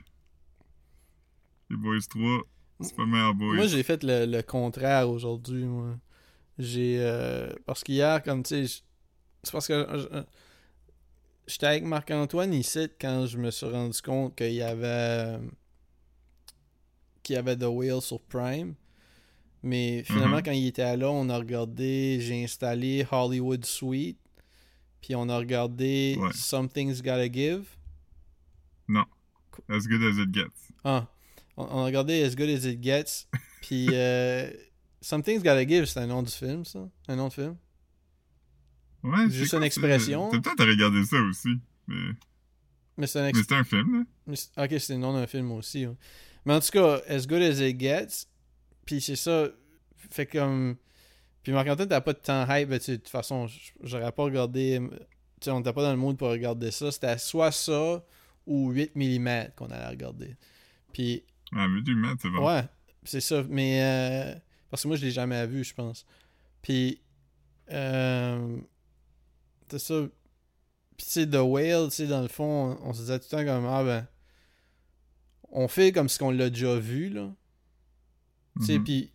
les Boys 3, c'est pas le meilleur Boys. Moi, j'ai fait le, le contraire aujourd'hui, moi. J'ai. euh, parce qu'hier, comme tu sais, c'est parce que. J'étais avec Marc-Antoine ici quand je me suis rendu compte qu'il y avait. euh, qu'il y avait The Whale sur Prime. Mais finalement, Mhm. quand il était là, on a regardé. J'ai installé Hollywood Suite. Puis on a regardé Ouais. Something's Gotta Give. As good as it gets. Ah, on, on a regardé As Good As It Gets. [LAUGHS] Puis euh, Something's Gotta Give, c'est un nom du film, ça Un nom de film Ouais, Juste quoi, une expression. T'as peut-être regardé ça aussi. Mais, Mais c'est un ex- un film, là. c'est- Ok, c'est le nom d'un film aussi. ouais. Mais en tout cas, As Good As It Gets. Puis c'est ça. Fait comme. Puis Marc-Antoine, t'as pas de temps hype. ben, De toute façon, j'aurais pas regardé. Tu on était pas dans le mood pour regarder ça. C'était soit ça ou 8 mm qu'on allait regarder. Puis Ah, mais du mat, c'est bon. Ouais, c'est ça. Mais. euh, parce que moi, je l'ai jamais vu, je pense. Puis. Euh, c'est ça. Puis, tu sais, The Whale, tu sais, dans le fond, on, on se disait tout le temps comme. Ah, ben. On fait comme si on l'a déjà vu, là. Tu sais, Mhm. puis.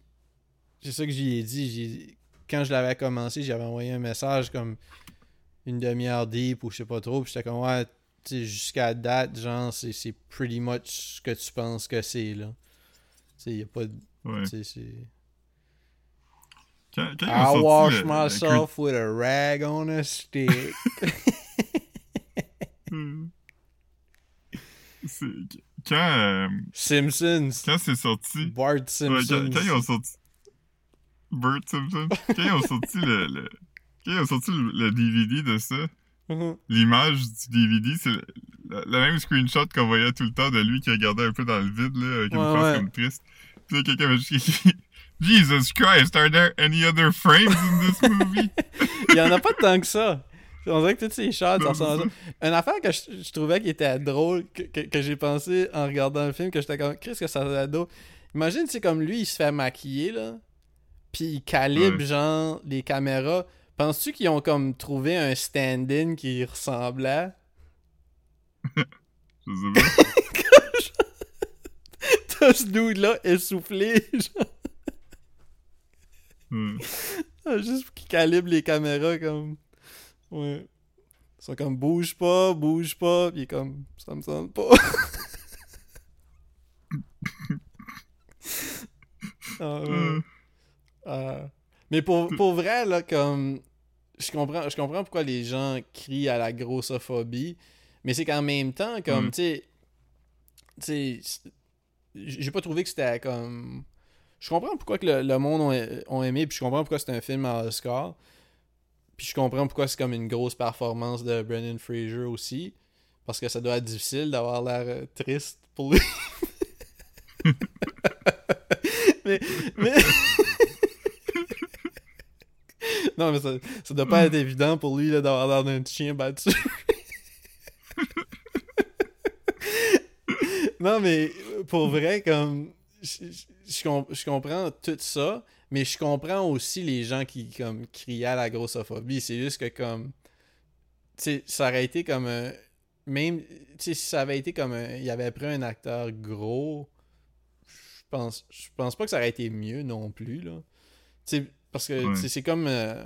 C'est ça que j'y ai dit. Quand je l'avais commencé, j'avais envoyé un message comme. Une demi-heure deep ou je sais pas trop. Puis j'étais comme, ouais, tu sais, jusqu'à date, genre, c'est pretty much ce que tu penses que c'est, là. Tu sais, y a pas de. Ouais. Tu sais, c'est. Quand, I wash le- le myself with a rag on a stick. [LAUGHS] C'est- Quand, euh, Simpsons. quand c'est sorti. Bart Ouais, quand, Simpson. quand ils ont sorti. Bert Simpson. Quand ils ont sorti le. le- Quand ils ont sorti le, DVD de ça, Mhm. l'image du DVD, c'est le même screenshot qu'on voyait tout le temps de lui qui regardait un peu dans le vide, là, avec une Ouais, face ouais. comme triste. Puis là, quelqu'un m'a juste Jesus Christ, are there any other frames in this [LAUGHS] movie? Il y en a pas tant que ça. On dirait que toutes ces shots, ça ressemble à. Une affaire que je, je trouvais qui était drôle, que, que, que j'ai pensé en regardant le film, que j'étais comme, qu'est-ce que ça drôle. Imagine, c'est comme lui, il se fait maquiller, là. Puis il calibre, Ouais. genre, les caméras. Penses-tu qu'ils ont comme trouvé un stand-in qui ressemblait? [LAUGHS] Je sais pas. ce dude-là essoufflé. Genre, [LAUGHS] Ouais. [LAUGHS] Ah, juste pour qu'il calibre les caméras comme. Ouais. Ils sont comme bouge pas, bouge pas. Puis comme ça me semble pas. [LAUGHS] Ah, ouais. Euh, Ah. Mais pour, pour vrai, là, comme. Je comprends, je comprends pourquoi les gens crient à la grossophobie. Mais c'est qu'en même temps, comme, Mm. tu sais. Tu sais. c'est- J'ai pas trouvé que c'était comme. Je comprends pourquoi que le, le monde ont aimé, puis je comprends pourquoi c'est un film à Oscar. Puis je comprends pourquoi c'est comme une grosse performance de Brendan Fraser aussi. Parce que ça doit être difficile d'avoir l'air euh, triste pour lui. [LAUGHS] mais. mais... [LAUGHS] non, mais ça, ça doit pas être évident pour lui d'avoir l'air d'un chien battu. [LAUGHS] non, mais pour vrai, comme. Je, je- je com- je comprends tout ça, mais je comprends aussi les gens qui comme criaient à la grossophobie. C'est juste que comme. Ça aurait été comme un. Même. Tu sais, si ça avait été comme un. Il avait pris un acteur gros. Je pense, je pense pas que ça aurait été mieux non plus, là. Tu sais, parce que c'est comme. euh,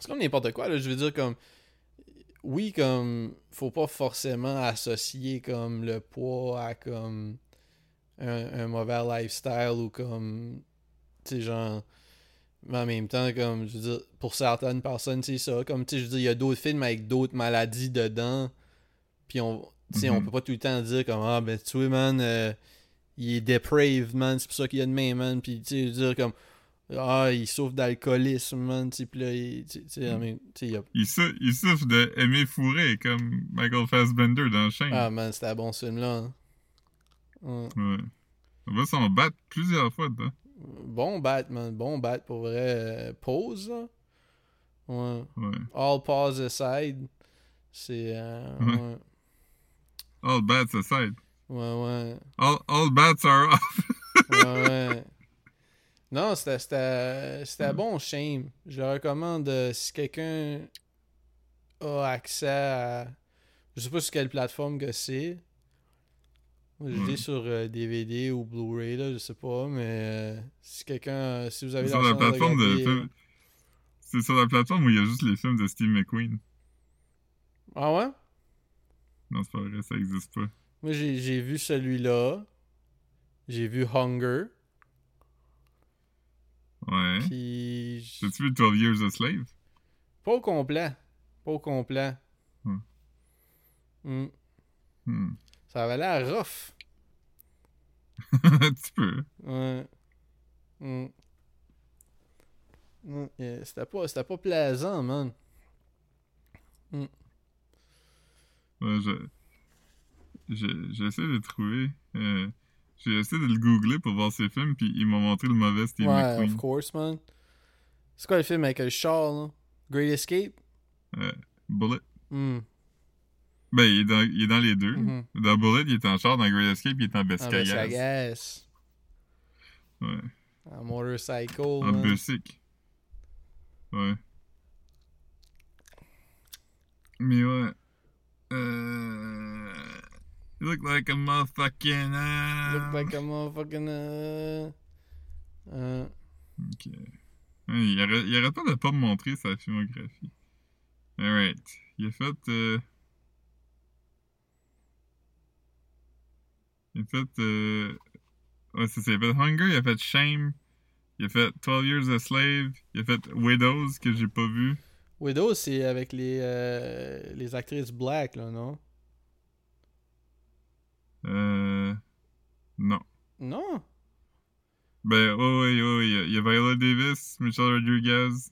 c'est comme n'importe quoi, là. Je veux dire, comme. Oui, comme. Faut pas forcément associer, comme, le poids à, comme. Un, un mauvais lifestyle ou comme. Tu sais, genre. Mais en même temps, comme, je veux dire, pour certaines personnes, c'est ça. Comme, tu sais, je veux dire, il y a d'autres films avec d'autres maladies dedans. Puis on. Tu sais, on Mhm. peut pas tout le temps dire comme, ah, ben, tu vois, man, euh, il est depraved, man, c'est pour ça qu'il y a de main, man. Puis, tu sais, je veux dire, comme, ah, il souffre d'alcoolisme, man, tu sais, puis là, il- tu sais, sais, il y a il, sou- il souffre de aimer fourrer comme Michael Fassbender dans le chien. Ah man, c'était un bon ce film-là. hein. Ouais. Ouais. On va s'en battre plusieurs fois dedans. Bon Batman, bon bat pour vrai. euh, pause, là. Ouais. Ouais. All pause aside. C'est. euh, Ouais. ouais. All bats aside. Ouais, ouais. All, all bats are off. [LAUGHS] Ouais, ouais. Non, c'était, c'était, c'était bon, Shame. Je le recommande euh, si quelqu'un a accès à. Je sais pas sur quelle plateforme que c'est. Je l'ai Ouais. sur euh, DVD ou Blu-ray, là, je sais pas, mais euh, si quelqu'un. euh, si vous avez C'est sur la plateforme de euh, C'est sur la plateforme où il y a juste les films de Steve McQueen. Ah ouais? Non, c'est pas vrai, ça existe pas. Moi, j'ai, vu celui-là. J'ai vu Hunger. Ouais. Puis. T'as-tu vu 12 Years a Slave? Pas au complet. Pas au complet. Hmm. Hmm. Hmm. Ça avait l'air rough. [LAUGHS] Un petit peu. Ouais. Hmm. Yeah, C'était pas, plaisant, man. Ouais, je... je- J'essaie de trouver. euh, J'ai essayé de le googler pour voir ses films, puis il m'a montré le mauvais Steve ouais, McQueen. of course, man. C'est quoi le film avec le char, là? Great Escape? Euh, Bullet. Hmm. Ben, il est, dans, il est dans les deux. Mhm. Dans Bullet, il est en char. Dans Great Escape, il est en c'est agace. ouais. En motorcycle, En. Busic. Ouais. Mais ouais. Euh... You look like a motherfucking... uh, Look like a motherfucking... Uh... Uh... Ok. Il, arrête, il arrête pas de pas me montrer sa filmographie. Alright. Il a fait... euh, Il a fait... euh, Ouais, c'est ça. Il a fait Hunger, il a fait Shame, il a fait 12 Years a Slave, il a fait Widows, que j'ai pas vu. Widow, c'est avec les, euh, les actrices black, là, non? Euh... Non. Non? Ben, oh ouais, oh ouais, il y a- Viola Davis, Michelle Rodriguez.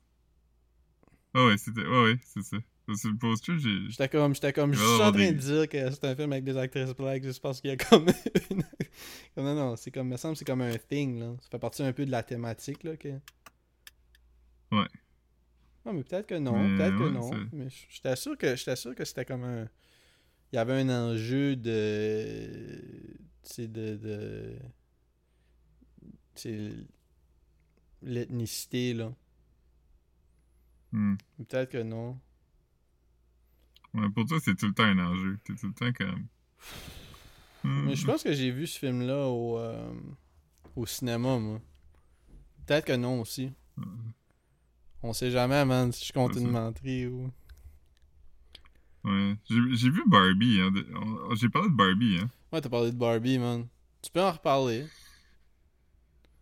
Oh ouais, c'était... Oh ouais, c'est ça. C'est le poster, j'ai... J'étais comme, j'étais comme, je suis en train de dire que c'est un film avec des actrices black juste parce qu'il y a comme [LAUGHS] une... non, non, c'est comme, me semble que c'est comme un thing, là. Ça fait partie un peu de la thématique, là, que... Ouais. Non, mais peut-être que non, peut-être que non. c'est- Mais j'étais sûr que, j'étais sûr que c'était comme un... Il y avait un enjeu de... Tu de... de... Tu sais, l'ethnicité, là. Hmm. Peut-être que non. Ouais, pour toi, c'est tout le temps un enjeu. T'es tout le temps comme... Hmm. Mais je pense que j'ai vu ce film-là au, euh, au cinéma, moi. Peut-être que non aussi. On sait jamais, man, si je compte une menterie ou. Ouais. J'ai vu Barbie, hein. J'ai parlé de Barbie, hein. Ouais, t'as parlé de Barbie, man. Tu peux en reparler.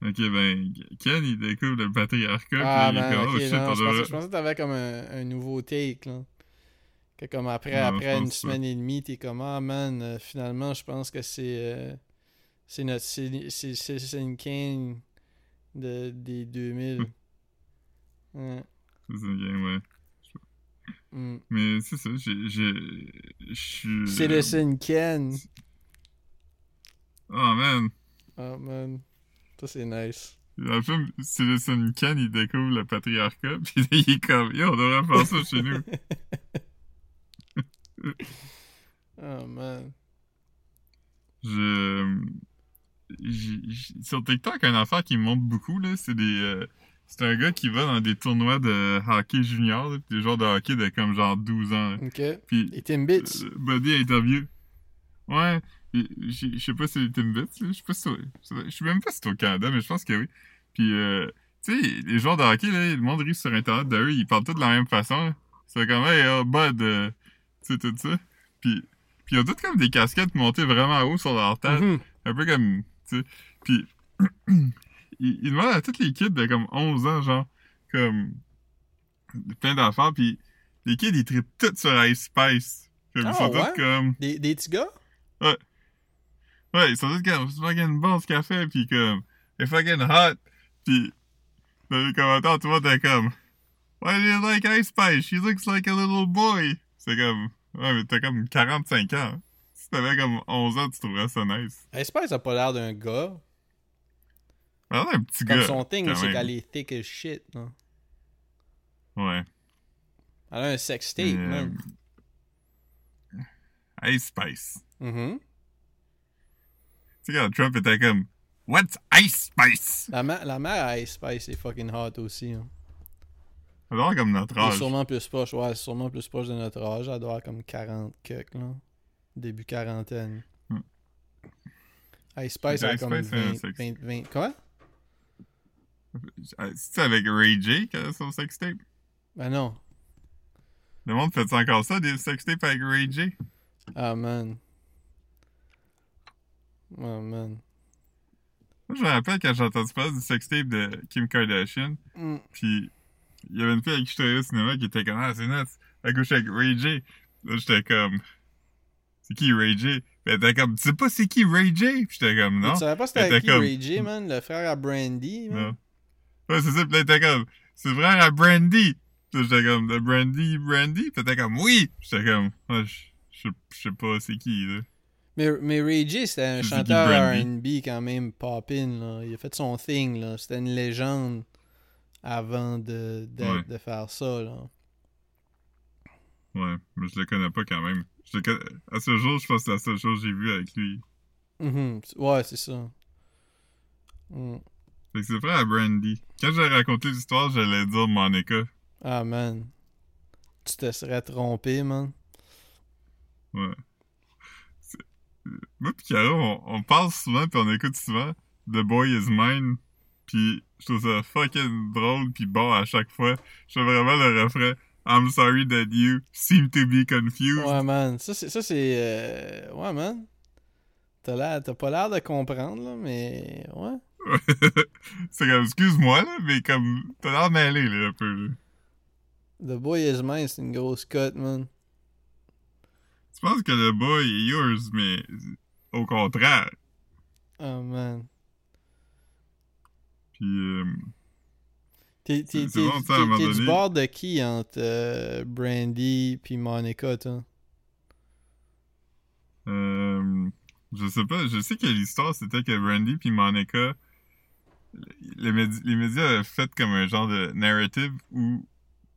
Ok, ben, Ken, il découvre le patriarcat, Ah, puis il est comme, oh shit, non, on je, pensais, devrait... je pensais que t'avais comme un, un nouveau take, là. Que comme après, après une semaine et demie, t'es comme, ah, man, euh, finalement, je pense que c'est. euh, c'est notre Citizen Kane de, des 2000. ouais. C'est ça, ok, ouais. Mm. Mais c'est ça, j'ai... suis... Citizen Kane. Oh, man. Oh, man. Ça, c'est nice. Dans le film, Citizen Ken, il découvre le patriarcat, [LAUGHS] puis il est comme, yo, on devrait faire ça chez nous. [LAUGHS] [LAUGHS] Oh, man. Je... Sur TikTok, un affaire qui me montre beaucoup, là, c'est des... euh, C'est un gars qui va dans des tournois de hockey junior, là, des joueurs de hockey de comme genre 12 ans. là. Ok. Puis Les Timbits. euh, Buddy interview. Ouais, et je sais pas si c'est Timbits, je sais pas si je sais même pas si c'est au Canada, mais je pense que oui. Puis, euh, tu sais, les joueurs de hockey, là, le monde rit sur Internet de eux, ils parlent tous de la même façon. C'est comme, hey, oh, Bud, euh, tu sais, tout ça. Puis, puis ils ont tous comme des casquettes montées vraiment haut sur leur tête. Mhm. Un peu comme, tu sais. Puis, il, il demande à toutes les kids de comme 11 ans, genre, comme, plein d'affaires, puis les kids, ils trippent tous sur Ice Spice. Comme, Ah, ils sont ouais? tous comme, Des, des petits gars? ouais, ils sont tous comme, c'est fucking bon ce café, puis comme, c'est fucking hot. Puis, dans les commentaires, tout le monde est comme, Why do you like Ice Spice? She looks like a little boy. C'est comme, ouais, mais t'as comme 45 ans. Si t'avais comme 11 ans, tu trouverais ça nice. Spice a pas l'air d'un gars. Alors, un petit Comme gars. son thing, c'est qu'elle est thick as shit. là. Ouais. Elle a un sex tape, Mais, même. euh, Ice Spice. Mhm. Tu sais, quand Trump était comme, What's Ice Spice? la, ma- la mère à Ice Spice est fucking hot aussi. Hein. Elle doit avoir comme notre Elle est âge. sûrement plus proche, ouais, sûrement plus proche de notre âge. Elle doit avoir comme 40 cucks, là. Début quarantaine. Hmm. Ice Spice a comme Spice, c'est un 20, sexe. 20, 20 Quoi? Euh, C'est avec Ray J qu'elle a son sextape? Ben non. Le monde fait encore ça, des sextapes avec Ray J? Ah, man. Oh, man. Moi, je me rappelle quand j'ai entendu parler du sextape de Kim Kardashian, Mm. puis il y avait une fille avec qui je travaillais au cinéma qui était comme, ah, c'est nuts, elle couche avec Ray J. Là, j'étais comme, c'est qui Ray J? Puis elle était comme, tu sais pas c'est qui Ray J? Puis j'étais comme, non. Tu savais pas c'était Elle était qui comme- Ray J, man? Le frère à Brandy, man? Non. Ouais, c'est ça, pis là, elle était comme, c'est frère à Brandy. Puis là, j'étais comme, de Brandy, Brandy? Pis t'étais comme, oui! J'étais comme, ah, je sais pas c'est qui, là. Mais, mais Ray J, c'était un chanteur? R&B quand même pop-in, là. Il a fait son thing, là. C'était une légende avant de, de, Ouais. de faire ça, là. Ouais, mais je le connais pas quand même. Je le connais- À ce jour, je pense que c'est la seule chose que j'ai vue avec lui. Mhm. Ouais, c'est ça. Mm. Fait que c'est frère à Brandy. Quand j'ai raconté l'histoire, j'allais dire Monica. Ah, man. Tu te serais trompé, man. Ouais. Moi pis Caro, on, on parle souvent pis on écoute souvent The Boy Is Mine. Pis je trouve ça fucking drôle pis bon à chaque fois. Je fais vraiment le refrain I'm sorry that you seem to be confused. Ouais, man. Ça, c'est... Ça, c'est euh, Ouais, man. T'as, l'air... T'as pas l'air de comprendre, là, mais... Ouais. [LAUGHS] c'est comme, excuse-moi là, mais comme, t'as l'air mêlé là un peu là. The Boy Is Mine, c'est une grosse cut, man. Tu penses que le boy est yours, mais au contraire. Oh, man. Puis, euh, T'es, t'es, C'est- c'est t'es- bon, ça, à un t'es- moment t'es du bord de qui entre euh, Brandy puis Monica, toi? euh, je sais pas, je sais que l'histoire c'était que Brandy puis Monica, les, médi- les médias avaient fait comme un genre de narrative où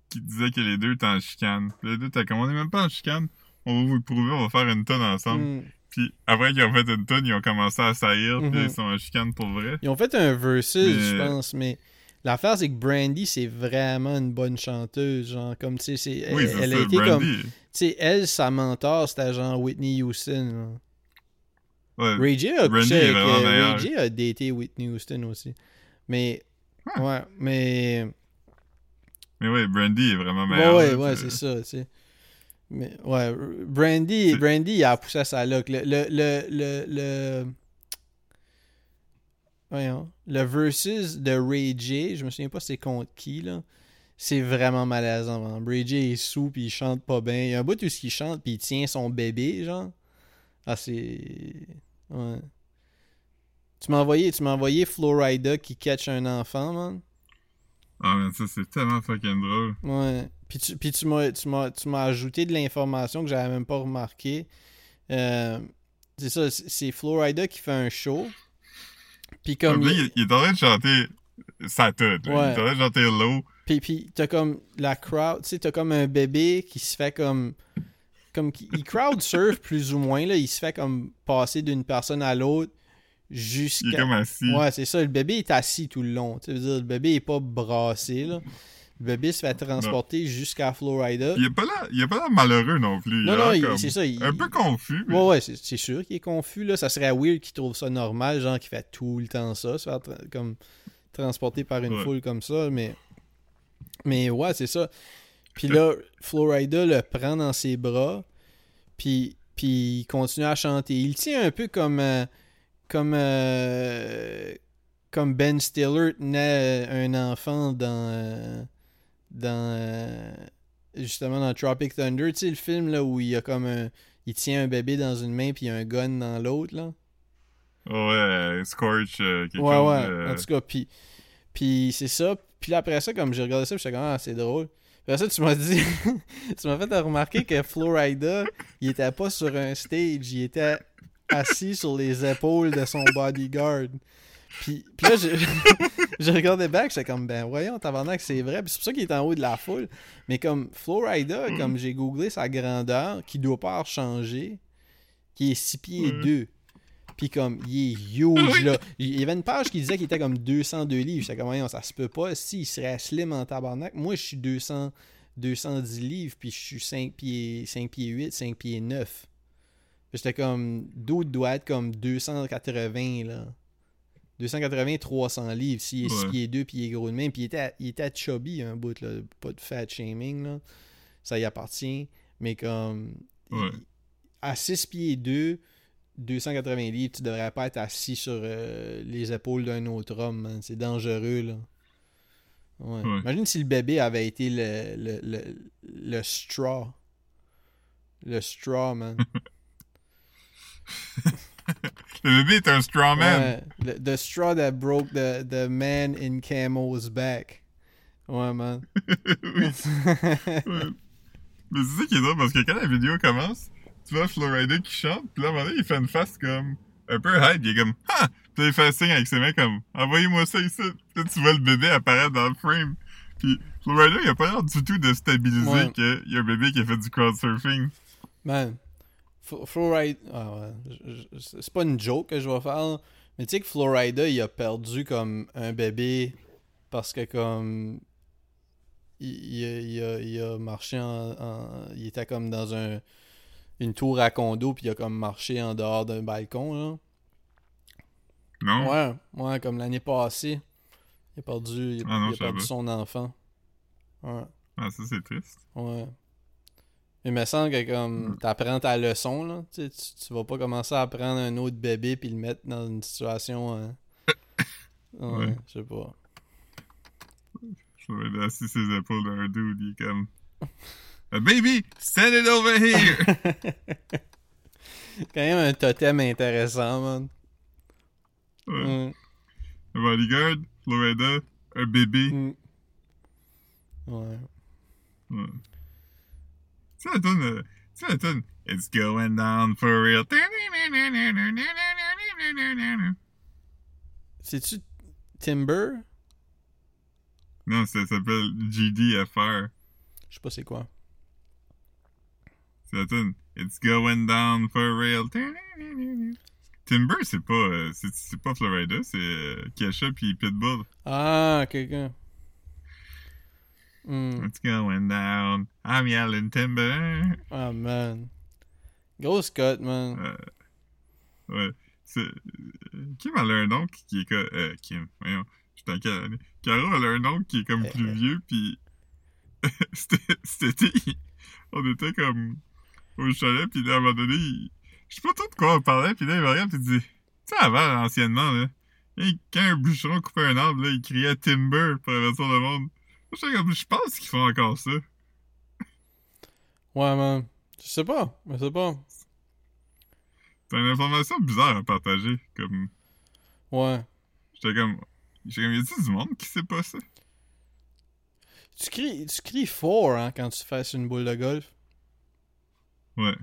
qui disait que les deux étaient en chicane. Puis Les deux étaient comme on est même pas en chicane, on va vous le prouver, on va faire une tonne ensemble. Hmm. Puis après qu'ils ont fait une tonne, ils ont commencé à saillir, là, ils sont en chicane pour vrai. Ils ont fait un versus, Mais- je pense, mais l'affaire, c'est que Brandy, c'est vraiment une bonne chanteuse. Genre, comme, tu sais, c'est- Oui, elle, elle a été comme. Tu sais, elle, sa mentor, c'était genre Whitney Houston. Ouais. Ray J a Brandy avec, euh, meilleur. Ray J a daté Whitney Houston aussi. Mais, Ah. ouais, mais... Mais ouais, Brandy est vraiment Ouais, meilleur. ouais, ouais, c'est ça, tu sais. Mais, ouais, Brandy, Brandy, il a poussé à sa look. Le, le, le, le, le- Voyons. Le versus de Ray J, je me souviens pas c'est contre qui, là. C'est vraiment malaisant, vraiment. Ray J est sous, puis il chante pas bien. Il y a un bout où il chante, puis il tient son bébé, genre. Ah, c'est... Ouais. Tu m'as envoyé, tu m'as envoyé Florida qui catch un enfant, man. Ah, mais ça, c'est tellement fucking drôle. Ouais. Puis tu, puis tu m'as, tu m'as, tu m'as ajouté de l'information que j'avais même pas remarqué. Euh, c'est ça, c'est Florida qui fait un show. Puis comme. Là, il- il, est en train de chanter sa là. Ouais. Il est en train de chanter low. Puis, puis t'as comme la crowd, tu sais, t'as comme un bébé qui se fait comme. Comme il crowd surf plus ou moins, là. Il se fait comme passer d'une personne à l'autre Il est jusqu'à. comme assis. Ouais, c'est ça. Le bébé est assis tout le long. Tu veux dire, le bébé est pas brassé, là. Bébé se fait transporter jusqu'à Florida. Il est pas là, il est pas là malheureux non plus. Non, non, comme c'est ça. il- Un peu confus. mais- Ouais, ouais, c'est sûr qu'il est confus, là. Ça serait weird qu'il trouve ça normal, genre qu'il fait tout le temps ça, se faire tra- comme transporté par une Ouais. foule comme ça, mais... Mais ouais, c'est ça. Puis là, Florida le prend dans ses bras, puis, puis il continue à chanter. Il tient un peu comme... euh, comme... euh, comme Ben Stiller tenait euh, un enfant dans... euh, dans... euh, justement dans Tropic Thunder, tu sais, le film, là, où il y a comme un il tient un bébé dans une main puis il y a un gun dans l'autre là. Ouais, euh, Scorch, euh, quelque Ouais chose. ouais. euh, En tout cas puis puis c'est ça. Puis là, après ça comme j'ai regardé ça, j'étais comme ah c'est drôle. Puis après ça tu m'as dit [LAUGHS] tu m'as fait remarquer que Florida, il était pas sur un stage, il était assis sur les épaules de son bodyguard. Puis, puis là, je, [LAUGHS] je regardais back, j'étais comme, ben voyons, tabarnak, c'est vrai. Puis c'est pour ça qu'il est en haut de la foule. Mais comme Florida, comme j'ai googlé sa grandeur, qui doit pas changé, qui est 6 pieds Ouais. 2. Puis comme, il est huge, là. [LAUGHS] Il y avait une page qui disait qu'il était comme 202 livres. J'étais comme, voyons, ça se peut pas. Si, il serait slim en tabarnak. Moi, je suis 200, 210 livres, puis je suis 5 pieds, 5 pieds 8, 5 pieds 9. Puis j'étais comme, d'autres doit être comme 280, là. 280, 300 livres. S'il est 6 Ouais. pieds 2 puis il est gros de même. Puis il était, il était chubby un bout, là. Pas de fat shaming, là. Ça y appartient. Mais comme. Ouais. il- à 6 pieds 2, 280 livres, tu devrais pas être assis sur euh, les épaules d'un autre homme. C'est dangereux, là. Ouais. Ouais. Imagine si le bébé avait été le, le, le, le straw. Le straw, man. [LAUGHS] [LAUGHS] Le bébé est un strawman. Ouais, le- the straw that broke the, the man in camo's back. Ouais, man. [LAUGHS] Oui. Ouais. Mais c'est ça qui est drôle parce que quand la vidéo commence, tu vois Florida qui chante, puis là, à un moment donné, il fait une face comme un peu hype, il est comme Ah! Puis il fait un signe avec ses mains comme Envoyez-moi ça ici. Puis tu vois le bébé apparaître dans le frame. Puis Florida, il a pas l'air du tout de stabiliser Ouais. qu'il y a un bébé qui a fait du crowdsurfing. Man, Florida. Ah ouais. C'est pas une joke que je vais faire. Mais tu sais que Florida, il a perdu comme un bébé parce que comme. Il, il a, il a- il a marché en, en- Il était comme dans un une tour à condo, puis il a comme marché en dehors d'un balcon, là. Non? Ouais, ouais, comme l'année passée. Il a perdu, il a, Ah non, a perdu son enfant. Ouais. Ah, ça, c'est triste. Ouais. Il me semble que comme Mm. t'apprends ta leçon, là. Tu, tu, vas pas commencer à prendre un autre bébé puis le mettre dans une situation. hein. [COUGHS] Ouais, Ouais. je sais pas. Florida assis ses épaules d'un dude, il est comme A baby, send it over here! [LAUGHS] Quand même un totem intéressant, man. Ouais. Ouais. Un bodyguard, Florida, un bébé. Mm. Ouais. Ouais. Tu sais, la tune, euh, tu sais, la tune, It's going down for real. C'est-tu Timber? Non, ça s'appelle GDFR. Je sais pas c'est quoi. C'est la tune, It's going down for real. Timber, c'est pas, euh, c'est, pas Florida, c'est euh, Kesha puis Pitbull. Ah, quelqu'un. Hmm. It's going down. I'm yelling timber. Ah, man. Grosse cut, man. Euh, ouais. c'est- Kim, elle a un oncle qui est comme. Euh, Kim, voyons, je année? Caro, elle a un oncle qui est comme plus [LAUGHS] vieux, pis. [LAUGHS] c'était. C'était. On était comme. Au chalet, pis là, à un moment donné, il- je sais pas trop de quoi on parlait, pis là, il me regarde, pis il dit. Tu sais, avant, anciennement, là. et Quand un bûcheron coupait un arbre, là, il criait Timber pour avertir le monde. Je pense qu'ils font encore ça. Ouais, man. Je sais pas. Je sais pas. C'est une information bizarre à partager. Comme. Ouais. J'étais comme. J'étais comme, y a-t-il du monde qui sait pas ça? Tu cries, tu cries fort, hein, quand tu fais sur une boule de golf. Ouais.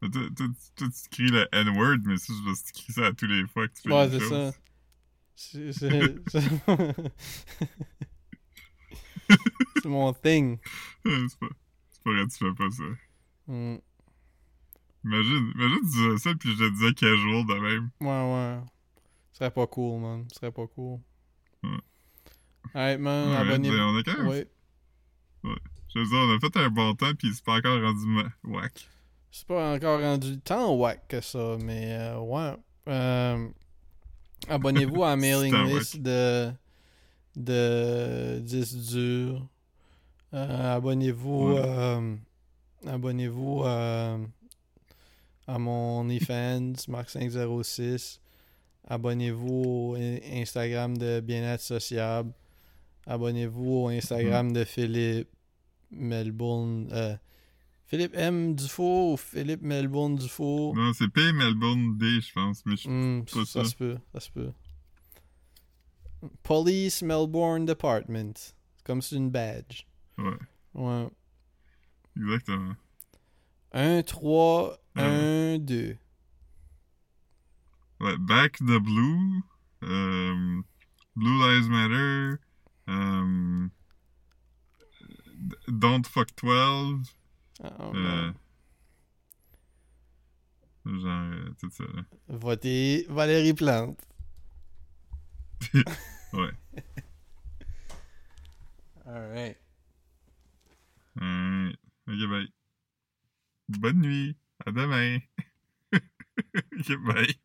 Toi, tu cries le N-word, mais je pense que tu cries ça à tous les fois que tu fais Ouais, c'est ça. C'est [LAUGHS] [LAUGHS] c'est- mon thing. c'est pas, pas vrai, tu fais pas ça. Mm. Imagine, imagine tu disais ça, puis je te disais casual de même. Ouais, ouais. Ce serait pas cool, man. Ce serait pas cool. Ouais. Alright, man, Ouais, abonnez-vous. on a quand même- Ouais. Je veux dire, on a fait un bon temps, puis c'est pas encore rendu ma- whack. C'est pas encore rendu tant whack que ça, mais euh, ouais. Euh, Abonnez-vous à la [LAUGHS] mailing list de, de 10 durs. Euh, abonnez-vous Ouais. euh, abonnez-vous euh, à mon OnlyFans, Marc506. Abonnez-vous au in- Instagram de Bien-être Sociable. Abonnez-vous au Instagram de Philippe Melbourne. euh, Philippe M. Dufour ou Philippe Melbourne Dufour. Non, c'est P Melbourne D, je pense, mais je... Hmm, pas ça, ça. se peut, ça se peut. Police Melbourne Department. Comme c'est une badge. Ouais, Ouais. exactement. 1, 3, Ouais. 1, 2. Ouais, Back the Blue, euh, Blue Lives Matter, euh, Don't Fuck 12, Ah, euh, genre, euh, tout ça, là. Votez Valérie Plante. [LAUGHS] Ouais. [LAUGHS] Alright. Alright. Ok, bye. Bonne nuit. À demain. [LAUGHS] ok, bye.